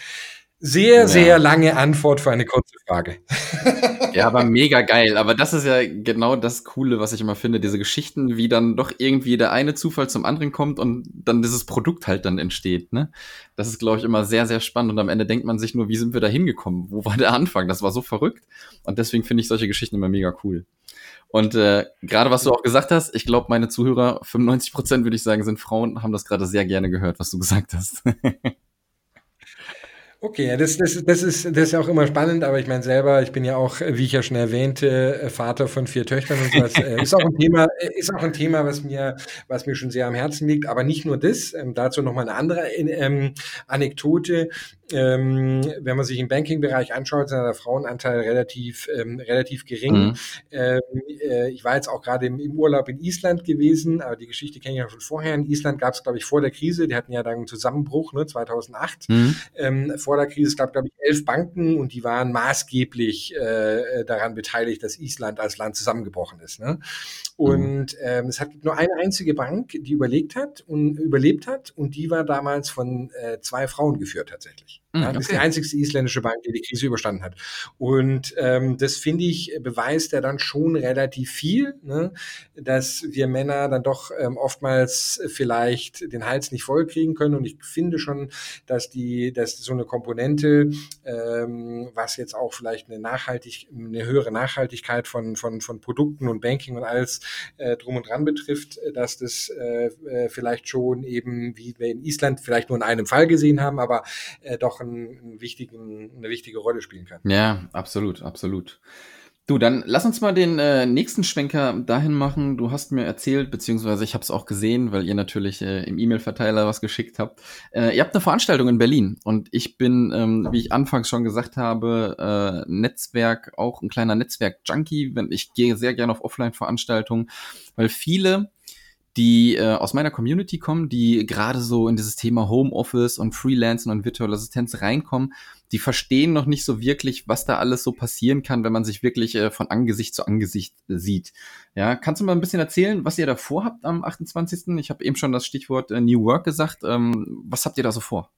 Sehr, ja. sehr lange Antwort für eine kurze Frage. <laughs> Ja, aber mega geil. Aber das ist ja genau das Coole, was ich immer finde. Diese Geschichten, wie dann doch irgendwie der eine Zufall zum anderen kommt und dann dieses Produkt halt dann entsteht. Ne? Das ist, glaube ich, immer sehr, sehr spannend. Und am Ende denkt man sich nur, wie sind wir da hingekommen? Wo war der Anfang? Das war so verrückt. Und deswegen finde ich solche Geschichten immer mega cool. Und äh, gerade was du auch gesagt hast, ich glaube, meine Zuhörer, 95 Prozent würde ich sagen, sind Frauen, haben das gerade sehr gerne gehört, was du gesagt hast. <laughs> Okay, das, das, das, ist, das ist auch immer spannend, aber ich meine selber, ich bin ja auch, wie ich ja schon erwähnte, äh, Vater von vier Töchtern und sowas. Äh, ist auch ein Thema, äh, ist auch ein Thema, was mir, was mir schon sehr am Herzen liegt. Aber nicht nur das, ähm, dazu nochmal eine andere ähm, Anekdote ähm, wenn man sich im Banking-Bereich anschaut, ist der Frauenanteil relativ, ähm, relativ gering. Mhm. Ähm, äh, ich war jetzt auch gerade im, im, Urlaub in Island gewesen, aber die Geschichte kenne ich ja schon vorher. In Island gab es, glaube ich, vor der Krise, die hatten ja dann einen Zusammenbruch, ne, 2008. Mhm. Vor der Krise, es gab, glaube ich, elf Banken und die waren maßgeblich äh, daran beteiligt, dass Island als Land zusammengebrochen ist. Ne? Und mhm. ähm, es hat nur eine einzige Bank, die überlegt hat und überlebt hat, und die war damals von äh, zwei Frauen geführt tatsächlich. Mhm, ja, das okay. ist die einzigste isländische Bank, die die Krise überstanden hat. Und ähm, das finde ich beweist ja dann schon relativ viel, ne? dass wir Männer dann doch ähm, oftmals vielleicht den Hals nicht voll kriegen können. Und ich finde schon, dass die, dass so eine Komponente, ähm, was jetzt auch vielleicht eine nachhaltig, eine höhere Nachhaltigkeit von von von Produkten und Banking und alles äh, drum und dran betrifft, dass das äh, äh, vielleicht schon eben, wie wir in Island vielleicht nur in einem Fall gesehen haben, aber äh, doch einen, einen wichtigen, eine wichtige Rolle spielen kann. Ja, absolut, absolut. Du, dann lass uns mal den äh, nächsten Schwenker dahin machen. Du hast mir erzählt, beziehungsweise ich habe es auch gesehen, weil ihr natürlich äh, im E-Mail-Verteiler was geschickt habt. Äh, ihr habt eine Veranstaltung in Berlin und ich bin, ähm, wie ich anfangs schon gesagt habe, äh, Netzwerk, auch ein kleiner Netzwerk-Junkie. Ich gehe sehr gerne auf Offline-Veranstaltungen, weil viele die äh, aus meiner Community kommen, die gerade so in dieses Thema Homeoffice und Freelancing und virtuelle Assistenz reinkommen, die verstehen noch nicht so wirklich, was da alles so passieren kann, wenn man sich wirklich äh, von Angesicht zu Angesicht äh, sieht. Ja, kannst du mal ein bisschen erzählen, was ihr da vorhabt am 28.? Ich habe eben schon das Stichwort äh, New Work gesagt. Ähm, was habt ihr da so vor?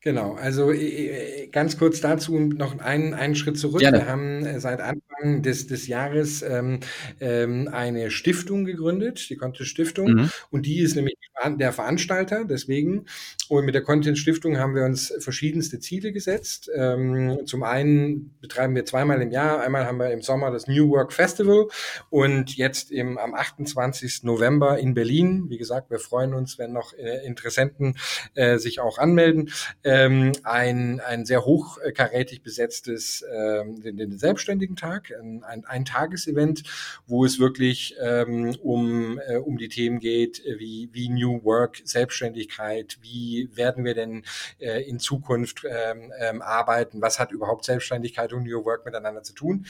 Genau, also äh, äh, ganz kurz dazu noch einen, einen Schritt zurück. Gerne. Wir haben äh, seit Anfang des, des Jahres ähm, ähm, eine Stiftung gegründet, die Content Stiftung, mhm. und die ist nämlich der Veranstalter, deswegen. Und mit der Content Stiftung haben wir uns verschiedenste Ziele gesetzt. Ähm, zum einen betreiben wir zweimal im Jahr, einmal haben wir im Sommer das New Work Festival und jetzt im, am 28. November in Berlin. Wie gesagt, wir freuen uns, wenn noch äh, Interessenten äh, sich auch anmelden ähm, ein, ein sehr hochkarätig besetztes ähm, den, den Selbstständigen Tag, ein, ein, ein Tagesevent, wo es wirklich ähm, um, äh, um die Themen geht, wie, wie New Work, Selbstständigkeit, wie werden wir denn äh, in Zukunft ähm, ähm, arbeiten, was hat überhaupt Selbstständigkeit und New Work miteinander zu tun.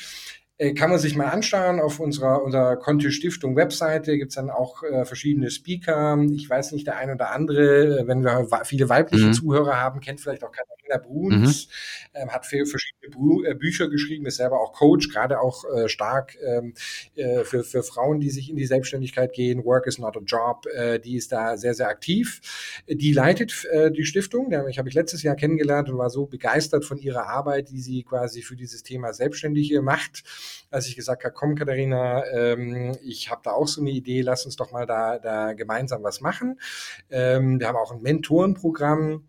Äh, kann man sich mal anschauen auf unserer, unserer Conti Stiftung Webseite gibt's dann auch äh, verschiedene Speaker. Ich weiß nicht, der ein oder andere, äh, wenn wir viele weibliche mhm. Zuhörer haben, kennt vielleicht auch Katharina Bruns, mhm. ähm, hat viel verschiedene Bü äh, Bücher geschrieben, ist selber auch Coach, gerade auch äh, stark ähm, äh, für, für Frauen, die sich in die Selbstständigkeit gehen. Work is not a job, äh, die ist da sehr, sehr aktiv. Die leitet äh, die Stiftung, ich habe ich letztes Jahr kennengelernt und war so begeistert von ihrer Arbeit, die sie quasi für dieses Thema Selbstständige macht als ich gesagt habe, komm Katharina, ähm, ich habe da auch so eine Idee, lass uns doch mal da, da gemeinsam was machen. Ähm, wir haben auch ein Mentorenprogramm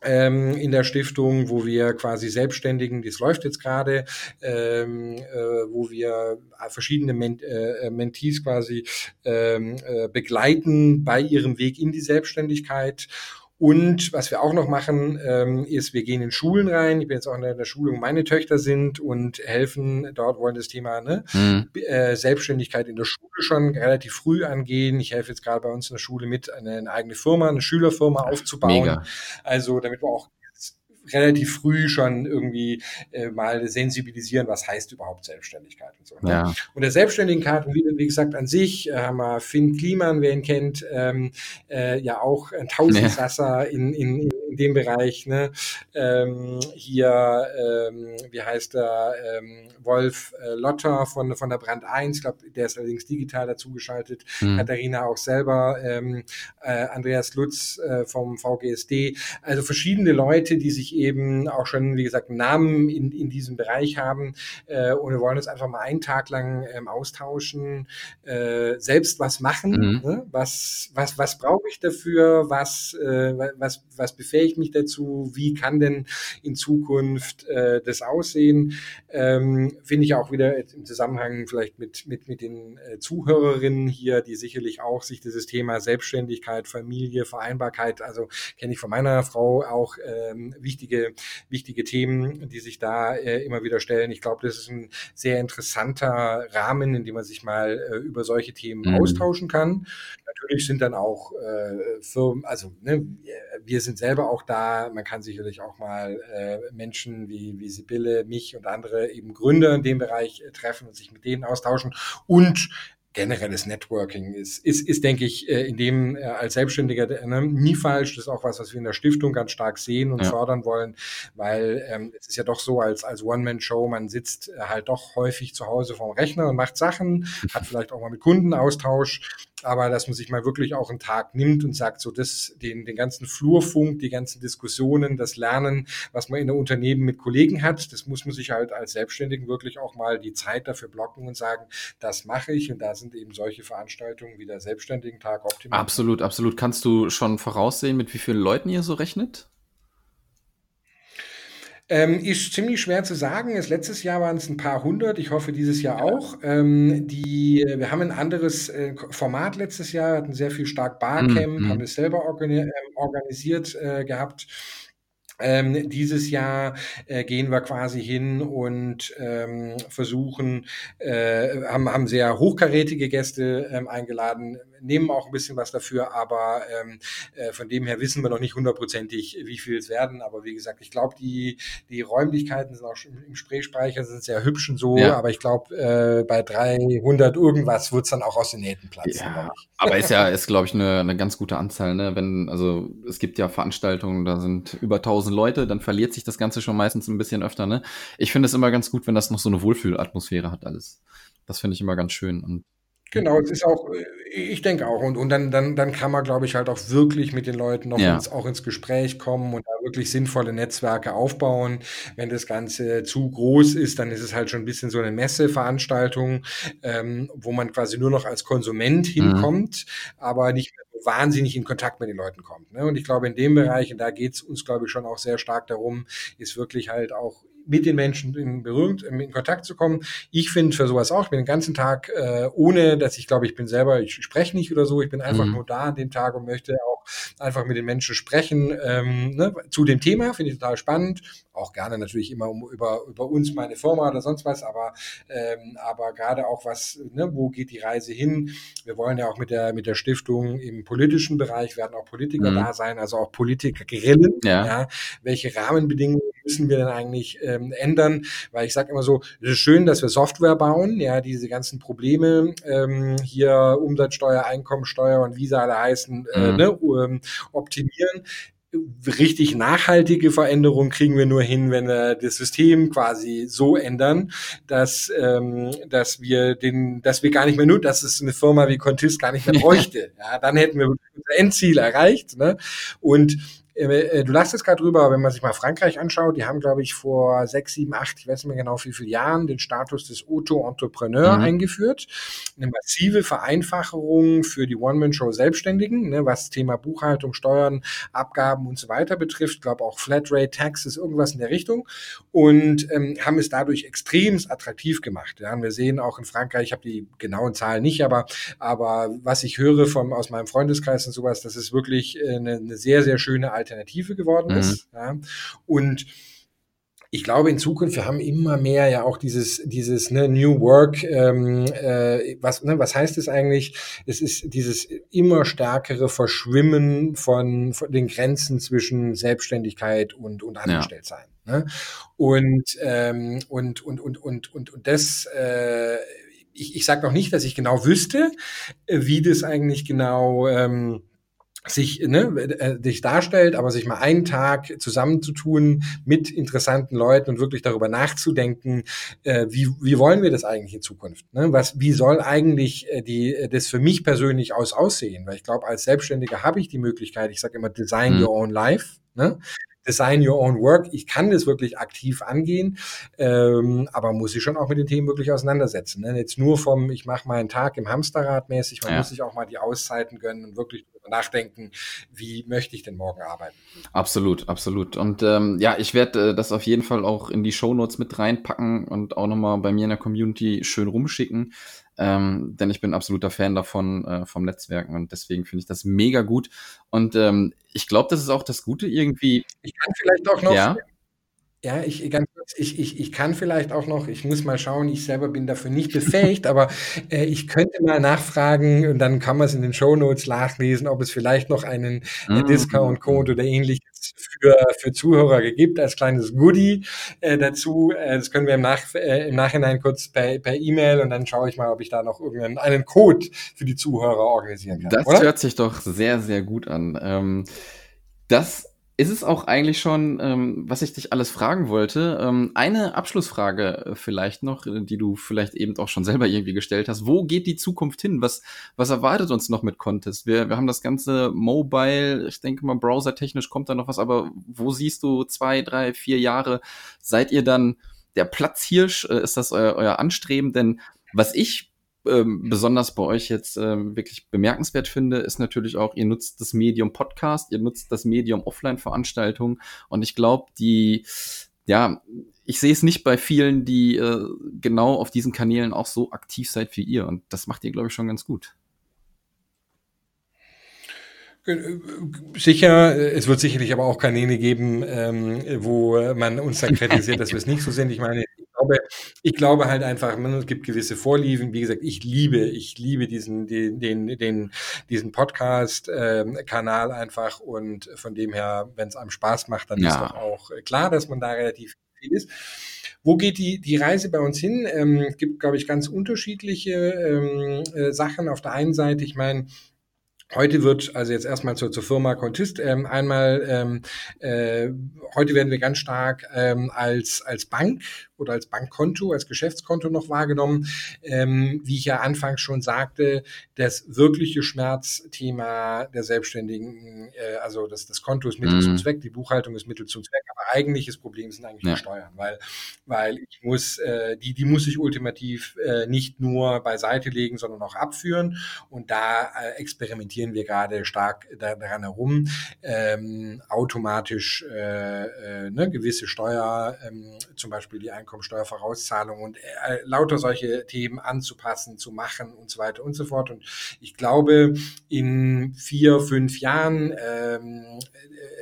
ähm, in der Stiftung, wo wir quasi Selbstständigen, das läuft jetzt gerade, ähm, äh, wo wir verschiedene Ment äh, Mentees quasi ähm, äh, begleiten bei ihrem Weg in die Selbstständigkeit. Und was wir auch noch machen, ähm, ist, wir gehen in Schulen rein. Ich bin jetzt auch in der Schule, wo meine Töchter sind und helfen dort, wollen das Thema ne, mhm. äh, Selbstständigkeit in der Schule schon relativ früh angehen. Ich helfe jetzt gerade bei uns in der Schule mit, eine, eine eigene Firma, eine Schülerfirma aufzubauen. Mega. Also damit wir auch relativ früh schon irgendwie äh, mal sensibilisieren, was heißt überhaupt Selbstständigkeit und so. Ne? Ja. Und der Selbstständigenkarten, wie, wie gesagt, an sich äh, haben wir Finn Kliman, wer ihn kennt, ähm, äh, ja auch ein Tausendsasser ja. in, in, in dem Bereich. Ne? Ähm, hier, ähm, wie heißt er, ähm, Wolf äh, Lotter von, von der Brand 1, ich glaube, der ist allerdings digital dazugeschaltet. Mhm. Katharina auch selber, ähm, äh, Andreas Lutz äh, vom VGSD. Also verschiedene Leute, die sich eben auch schon, wie gesagt, Namen in, in diesem Bereich haben. Äh, und wir wollen uns einfach mal einen Tag lang ähm, austauschen, äh, selbst was machen. Mhm. Ne? Was, was, was brauche ich dafür? Was, äh, was, was befähigt mich dazu? Wie kann denn in Zukunft äh, das aussehen? Ähm, Finde ich auch wieder im Zusammenhang vielleicht mit, mit, mit den äh, Zuhörerinnen hier, die sicherlich auch sich dieses Thema Selbstständigkeit, Familie, Vereinbarkeit, also kenne ich von meiner Frau auch ähm, wichtig wichtige, wichtige Themen, die sich da äh, immer wieder stellen. Ich glaube, das ist ein sehr interessanter Rahmen, in dem man sich mal äh, über solche Themen mhm. austauschen kann. Natürlich sind dann auch äh, Firmen, also ne, wir sind selber auch da. Man kann sicherlich auch mal äh, Menschen wie, wie Sibylle, mich und andere eben Gründer in dem Bereich äh, treffen und sich mit denen austauschen. Und generelles Networking ist, ist, ist denke ich, äh, in dem äh, als Selbstständiger ne, nie falsch. Das ist auch was, was wir in der Stiftung ganz stark sehen und ja. fördern wollen, weil ähm, es ist ja doch so, als, als One-Man-Show, man sitzt äh, halt doch häufig zu Hause vorm Rechner und macht Sachen, <laughs> hat vielleicht auch mal mit Kunden Austausch aber dass man sich mal wirklich auch einen Tag nimmt und sagt, so das, den, den ganzen Flurfunk, die ganzen Diskussionen, das Lernen, was man in der Unternehmen mit Kollegen hat, das muss man sich halt als Selbstständigen wirklich auch mal die Zeit dafür blocken und sagen, das mache ich und da sind eben solche Veranstaltungen wie der Selbstständigen-Tag optimal. Absolut, absolut. Kannst du schon voraussehen, mit wie vielen Leuten ihr so rechnet? Ähm, ist ziemlich schwer zu sagen. Das letztes Jahr waren es ein paar hundert. Ich hoffe dieses Jahr auch. Ähm, die, wir haben ein anderes äh, Format letztes Jahr, hatten sehr viel stark Barcamp, mhm. haben es selber organi ähm, organisiert äh, gehabt. Ähm, dieses Jahr äh, gehen wir quasi hin und ähm, versuchen, äh, haben, haben sehr hochkarätige Gäste ähm, eingeladen, nehmen auch ein bisschen was dafür, aber ähm, äh, von dem her wissen wir noch nicht hundertprozentig, wie viel es werden. Aber wie gesagt, ich glaube, die, die Räumlichkeiten sind auch schon im Spreespeicher, sind sehr hübsch und so, ja. aber ich glaube, äh, bei 300 irgendwas wird es dann auch aus den Nähten platzen. Ja, aber ist ja, ist glaube ich eine, eine ganz gute Anzahl, ne? Wenn, also es gibt ja Veranstaltungen, da sind über 1000 Leute, dann verliert sich das Ganze schon meistens ein bisschen öfter, ne? Ich finde es immer ganz gut, wenn das noch so eine Wohlfühlatmosphäre hat alles. Das finde ich immer ganz schön und Genau, es ist auch, äh, ich denke auch. Und, und dann, dann, dann kann man, glaube ich, halt auch wirklich mit den Leuten noch ja. ins, auch ins Gespräch kommen und da wirklich sinnvolle Netzwerke aufbauen. Wenn das Ganze zu groß ist, dann ist es halt schon ein bisschen so eine Messeveranstaltung, ähm, wo man quasi nur noch als Konsument mhm. hinkommt, mhm. aber nicht mehr wahnsinnig in Kontakt mit den Leuten kommt. Ne? Und ich glaube, in dem Bereich, und da geht es uns, glaube ich, schon auch sehr stark darum, ist wirklich halt auch mit den Menschen in Berührung, in Kontakt zu kommen. Ich finde für sowas auch, ich bin den ganzen Tag, äh, ohne dass ich glaube, ich bin selber, ich spreche nicht oder so, ich bin einfach mhm. nur da an dem Tag und möchte auch einfach mit den Menschen sprechen ähm, ne, zu dem Thema, finde ich total spannend. Auch gerne natürlich immer um, über, über uns, meine Firma oder sonst was, aber, ähm, aber gerade auch was, ne, wo geht die Reise hin? Wir wollen ja auch mit der, mit der Stiftung im politischen Bereich, werden auch Politiker mhm. da sein, also auch Politiker grillen. Ja. ja. Welche Rahmenbedingungen müssen wir denn eigentlich ähm, ändern? Weil ich sage immer so, es ist schön, dass wir Software bauen, ja, diese ganzen Probleme ähm, hier Umsatzsteuer, Einkommensteuer und wie sie alle heißen, äh, mhm. ne, ähm, optimieren richtig nachhaltige Veränderung kriegen wir nur hin, wenn wir das System quasi so ändern, dass, ähm, dass wir den, dass wir gar nicht mehr nur, dass es eine Firma wie Contis gar nicht mehr <laughs> bräuchte. ja, dann hätten wir unser Endziel erreicht. Ne? Und äh, äh, du lachst jetzt gerade drüber, wenn man sich mal Frankreich anschaut, die haben, glaube ich, vor sechs, sieben, acht, ich weiß nicht mehr genau, wie viele Jahren den Status des Auto-Entrepreneur mhm. eingeführt. Eine massive Vereinfachung für die One-Man-Show Selbstständigen, ne, was Thema Buchhaltung, Steuern, Abgaben und so weiter betrifft. Ich glaube auch Flatrate Taxes, irgendwas in der Richtung. Und ähm, haben es dadurch extremst attraktiv gemacht. Ja, und wir sehen auch in Frankreich, ich habe die genauen Zahlen nicht, aber, aber was ich höre vom, aus meinem Freundeskreis und sowas, das ist wirklich äh, eine, eine sehr, sehr schöne Alternative geworden mhm. ist. Ja. Und ich glaube in Zukunft, wir haben immer mehr ja auch dieses, dieses ne, New Work, ähm, äh, was, ne, was heißt es eigentlich? Es ist dieses immer stärkere Verschwimmen von, von den Grenzen zwischen Selbstständigkeit und, und Angestelltsein. Ja. Ne? Und, ähm, und, und, und, und, und, und das äh, ich, ich sage noch nicht, dass ich genau wüsste, wie das eigentlich genau ähm, sich, ne, äh, sich darstellt, aber sich mal einen Tag zusammenzutun mit interessanten Leuten und wirklich darüber nachzudenken, äh, wie, wie wollen wir das eigentlich in Zukunft? Ne? Was, wie soll eigentlich äh, die, äh, das für mich persönlich aus aussehen? Weil ich glaube, als Selbstständiger habe ich die Möglichkeit, ich sage immer, design mhm. your own life. Ne? Design Your Own Work. Ich kann das wirklich aktiv angehen, ähm, aber muss ich schon auch mit den Themen wirklich auseinandersetzen. Ne? Jetzt nur vom, ich mache meinen Tag im Hamsterrad mäßig, man ja. muss sich auch mal die Auszeiten gönnen und wirklich nachdenken, wie möchte ich denn morgen arbeiten. Absolut, absolut. Und ähm, ja, ich werde äh, das auf jeden Fall auch in die Show Notes mit reinpacken und auch nochmal bei mir in der Community schön rumschicken. Ähm, denn ich bin absoluter Fan davon, äh, vom Netzwerken und deswegen finde ich das mega gut. Und ähm, ich glaube, das ist auch das Gute irgendwie. Ich kann vielleicht auch noch. Ja. Ja, ich ganz kurz, ich, ich, ich kann vielleicht auch noch, ich muss mal schauen, ich selber bin dafür nicht befähigt, aber äh, ich könnte mal nachfragen und dann kann man es in den Show Notes nachlesen, ob es vielleicht noch einen äh, Discount-Code oder ähnliches für, für Zuhörer gibt, als kleines Goodie äh, dazu. Äh, das können wir im, Nach, äh, im Nachhinein kurz per, per E-Mail und dann schaue ich mal, ob ich da noch irgendeinen einen Code für die Zuhörer organisieren kann. Das oder? hört sich doch sehr, sehr gut an. Ähm, das ist es auch eigentlich schon, ähm, was ich dich alles fragen wollte. Ähm, eine Abschlussfrage äh, vielleicht noch, äh, die du vielleicht eben auch schon selber irgendwie gestellt hast. Wo geht die Zukunft hin? Was, was erwartet uns noch mit Contest? Wir, wir haben das ganze Mobile, ich denke mal, browsertechnisch kommt da noch was, aber wo siehst du zwei, drei, vier Jahre? Seid ihr dann der Platzhirsch? Äh, ist das euer, euer Anstreben? Denn was ich ähm, besonders bei euch jetzt ähm, wirklich bemerkenswert finde, ist natürlich auch, ihr nutzt das Medium Podcast, ihr nutzt das Medium Offline-Veranstaltungen und ich glaube, die, ja, ich sehe es nicht bei vielen, die äh, genau auf diesen Kanälen auch so aktiv seid wie ihr und das macht ihr, glaube ich, schon ganz gut. Sicher, es wird sicherlich aber auch Kanäle geben, ähm, wo man uns dann kritisiert, dass wir es nicht so sind. Ich meine, glaube, ich glaube halt einfach, es gibt gewisse Vorlieben. Wie gesagt, ich liebe, ich liebe diesen, den, den, den diesen Podcast-Kanal ähm, einfach und von dem her, wenn es einem Spaß macht, dann ja. ist doch auch klar, dass man da relativ viel ist. Wo geht die, die Reise bei uns hin? Ähm, gibt, glaube ich, ganz unterschiedliche ähm, äh, Sachen. Auf der einen Seite, ich meine, Heute wird, also jetzt erstmal zur, zur Firma Contist, ähm, einmal, ähm, äh, heute werden wir ganz stark ähm, als, als Bank oder als Bankkonto, als Geschäftskonto noch wahrgenommen. Ähm, wie ich ja anfangs schon sagte, das wirkliche Schmerzthema der Selbstständigen, äh, also das, das Konto ist Mittel mhm. zum Zweck, die Buchhaltung ist Mittel zum Zweck, aber eigentliches Problem sind eigentlich ja. die Steuern, weil, weil ich muss, äh, die, die muss ich ultimativ äh, nicht nur beiseite legen, sondern auch abführen und da äh, experimentieren wir gerade stark daran herum, ähm, automatisch äh, äh, ne, gewisse Steuer, ähm, zum Beispiel die Einkommen Einkommensteuervorauszahlung und äh, lauter solche Themen anzupassen, zu machen und so weiter und so fort. Und ich glaube, in vier, fünf Jahren ähm,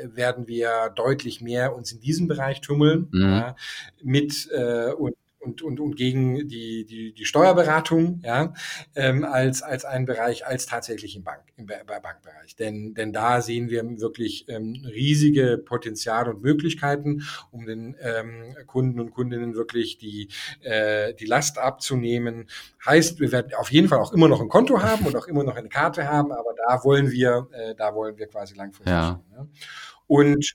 äh, werden wir deutlich mehr uns in diesem Bereich tummeln mhm. ja, mit äh, und und, und, und gegen die, die, die Steuerberatung ja, ähm, als, als einen Bereich, als tatsächlich im, Bank, im Bankbereich. Denn, denn da sehen wir wirklich ähm, riesige Potenziale und Möglichkeiten, um den ähm, Kunden und Kundinnen wirklich die, äh, die Last abzunehmen. Heißt, wir werden auf jeden Fall auch immer noch ein Konto haben und auch immer noch eine Karte haben, aber da wollen wir, äh, da wollen wir quasi langfristig. Ja. Hin, ja. Und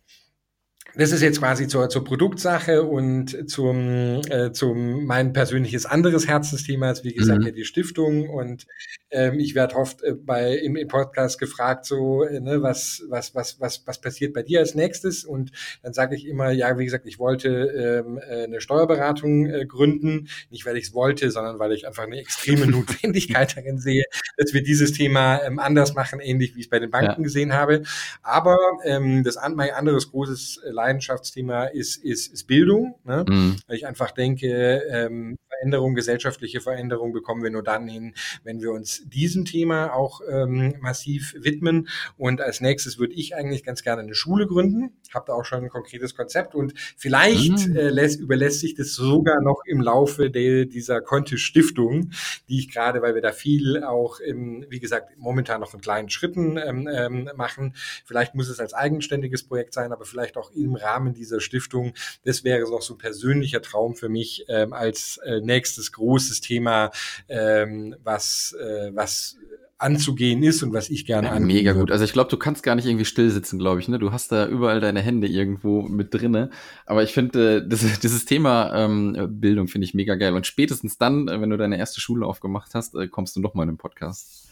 das ist jetzt quasi zur, zur Produktsache und zum, äh, zum mein persönliches anderes Herzensthema ist, wie gesagt, mhm. ja die Stiftung. Und ähm, ich werde oft äh, bei im, im Podcast gefragt, so, äh, ne, was, was, was, was, was passiert bei dir als nächstes? Und dann sage ich immer, ja, wie gesagt, ich wollte ähm, äh, eine Steuerberatung äh, gründen. Nicht, weil ich es wollte, sondern weil ich einfach eine extreme <laughs> Notwendigkeit darin sehe, dass wir dieses Thema ähm, anders machen, ähnlich wie ich es bei den Banken ja. gesehen habe. Aber ähm, das an, mein anderes großes äh, Leidenschaftsthema ist, ist, ist Bildung. Ne? Mhm. Weil ich einfach denke, ähm, Veränderung, gesellschaftliche Veränderung bekommen wir nur dann hin, wenn wir uns diesem Thema auch ähm, massiv widmen. Und als nächstes würde ich eigentlich ganz gerne eine Schule gründen. Habe da auch schon ein konkretes Konzept und vielleicht mhm. äh, lässt, überlässt sich das sogar noch im Laufe der, dieser Conte Stiftung, die ich gerade, weil wir da viel auch, im, wie gesagt, momentan noch in kleinen Schritten ähm, ähm, machen. Vielleicht muss es als eigenständiges Projekt sein, aber vielleicht auch im Rahmen dieser Stiftung. Das wäre noch so ein persönlicher Traum für mich ähm, als äh, nächstes großes Thema, ähm, was, äh, was anzugehen ist und was ich gerne ja, Mega gut. Also ich glaube, du kannst gar nicht irgendwie still sitzen, glaube ich. Ne? Du hast da überall deine Hände irgendwo mit drinne. Aber ich finde, äh, das, <laughs> dieses Thema ähm, Bildung finde ich mega geil. Und spätestens dann, äh, wenn du deine erste Schule aufgemacht hast, äh, kommst du noch mal in den Podcast.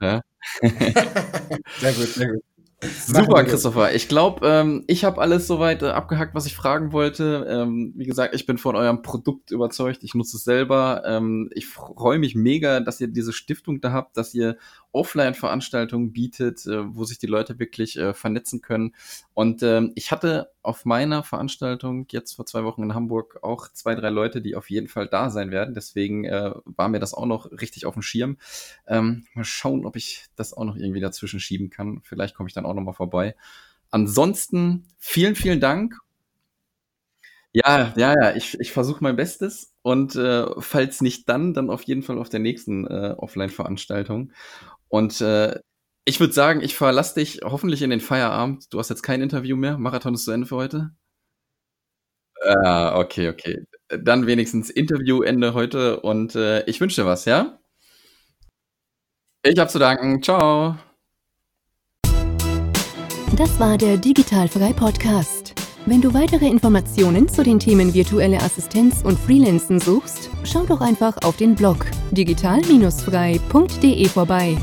Ja? <laughs> sehr gut, sehr gut. Super, Christopher. Ich glaube, ähm, ich habe alles soweit äh, abgehackt, was ich fragen wollte. Ähm, wie gesagt, ich bin von eurem Produkt überzeugt. Ich nutze es selber. Ähm, ich freue mich mega, dass ihr diese Stiftung da habt, dass ihr Offline-Veranstaltungen bietet, äh, wo sich die Leute wirklich äh, vernetzen können. Und ähm, ich hatte auf meiner Veranstaltung jetzt vor zwei Wochen in Hamburg auch zwei, drei Leute, die auf jeden Fall da sein werden. Deswegen äh, war mir das auch noch richtig auf dem Schirm. Ähm, mal schauen, ob ich das auch noch irgendwie dazwischen schieben kann. Vielleicht komme ich dann auch noch mal vorbei. Ansonsten vielen, vielen Dank ja, ja, ja, ich, ich versuche mein Bestes und äh, falls nicht dann, dann auf jeden Fall auf der nächsten äh, Offline-Veranstaltung. Und äh, ich würde sagen, ich verlasse dich hoffentlich in den Feierabend. Du hast jetzt kein Interview mehr. Marathon ist zu Ende für heute. Ah, okay, okay. Dann wenigstens Interviewende heute und äh, ich wünsche dir was, ja? Ich habe zu danken. Ciao. Das war der Digitalfrei Podcast. Wenn du weitere Informationen zu den Themen virtuelle Assistenz und Freelancen suchst, schau doch einfach auf den Blog digital-frei.de vorbei.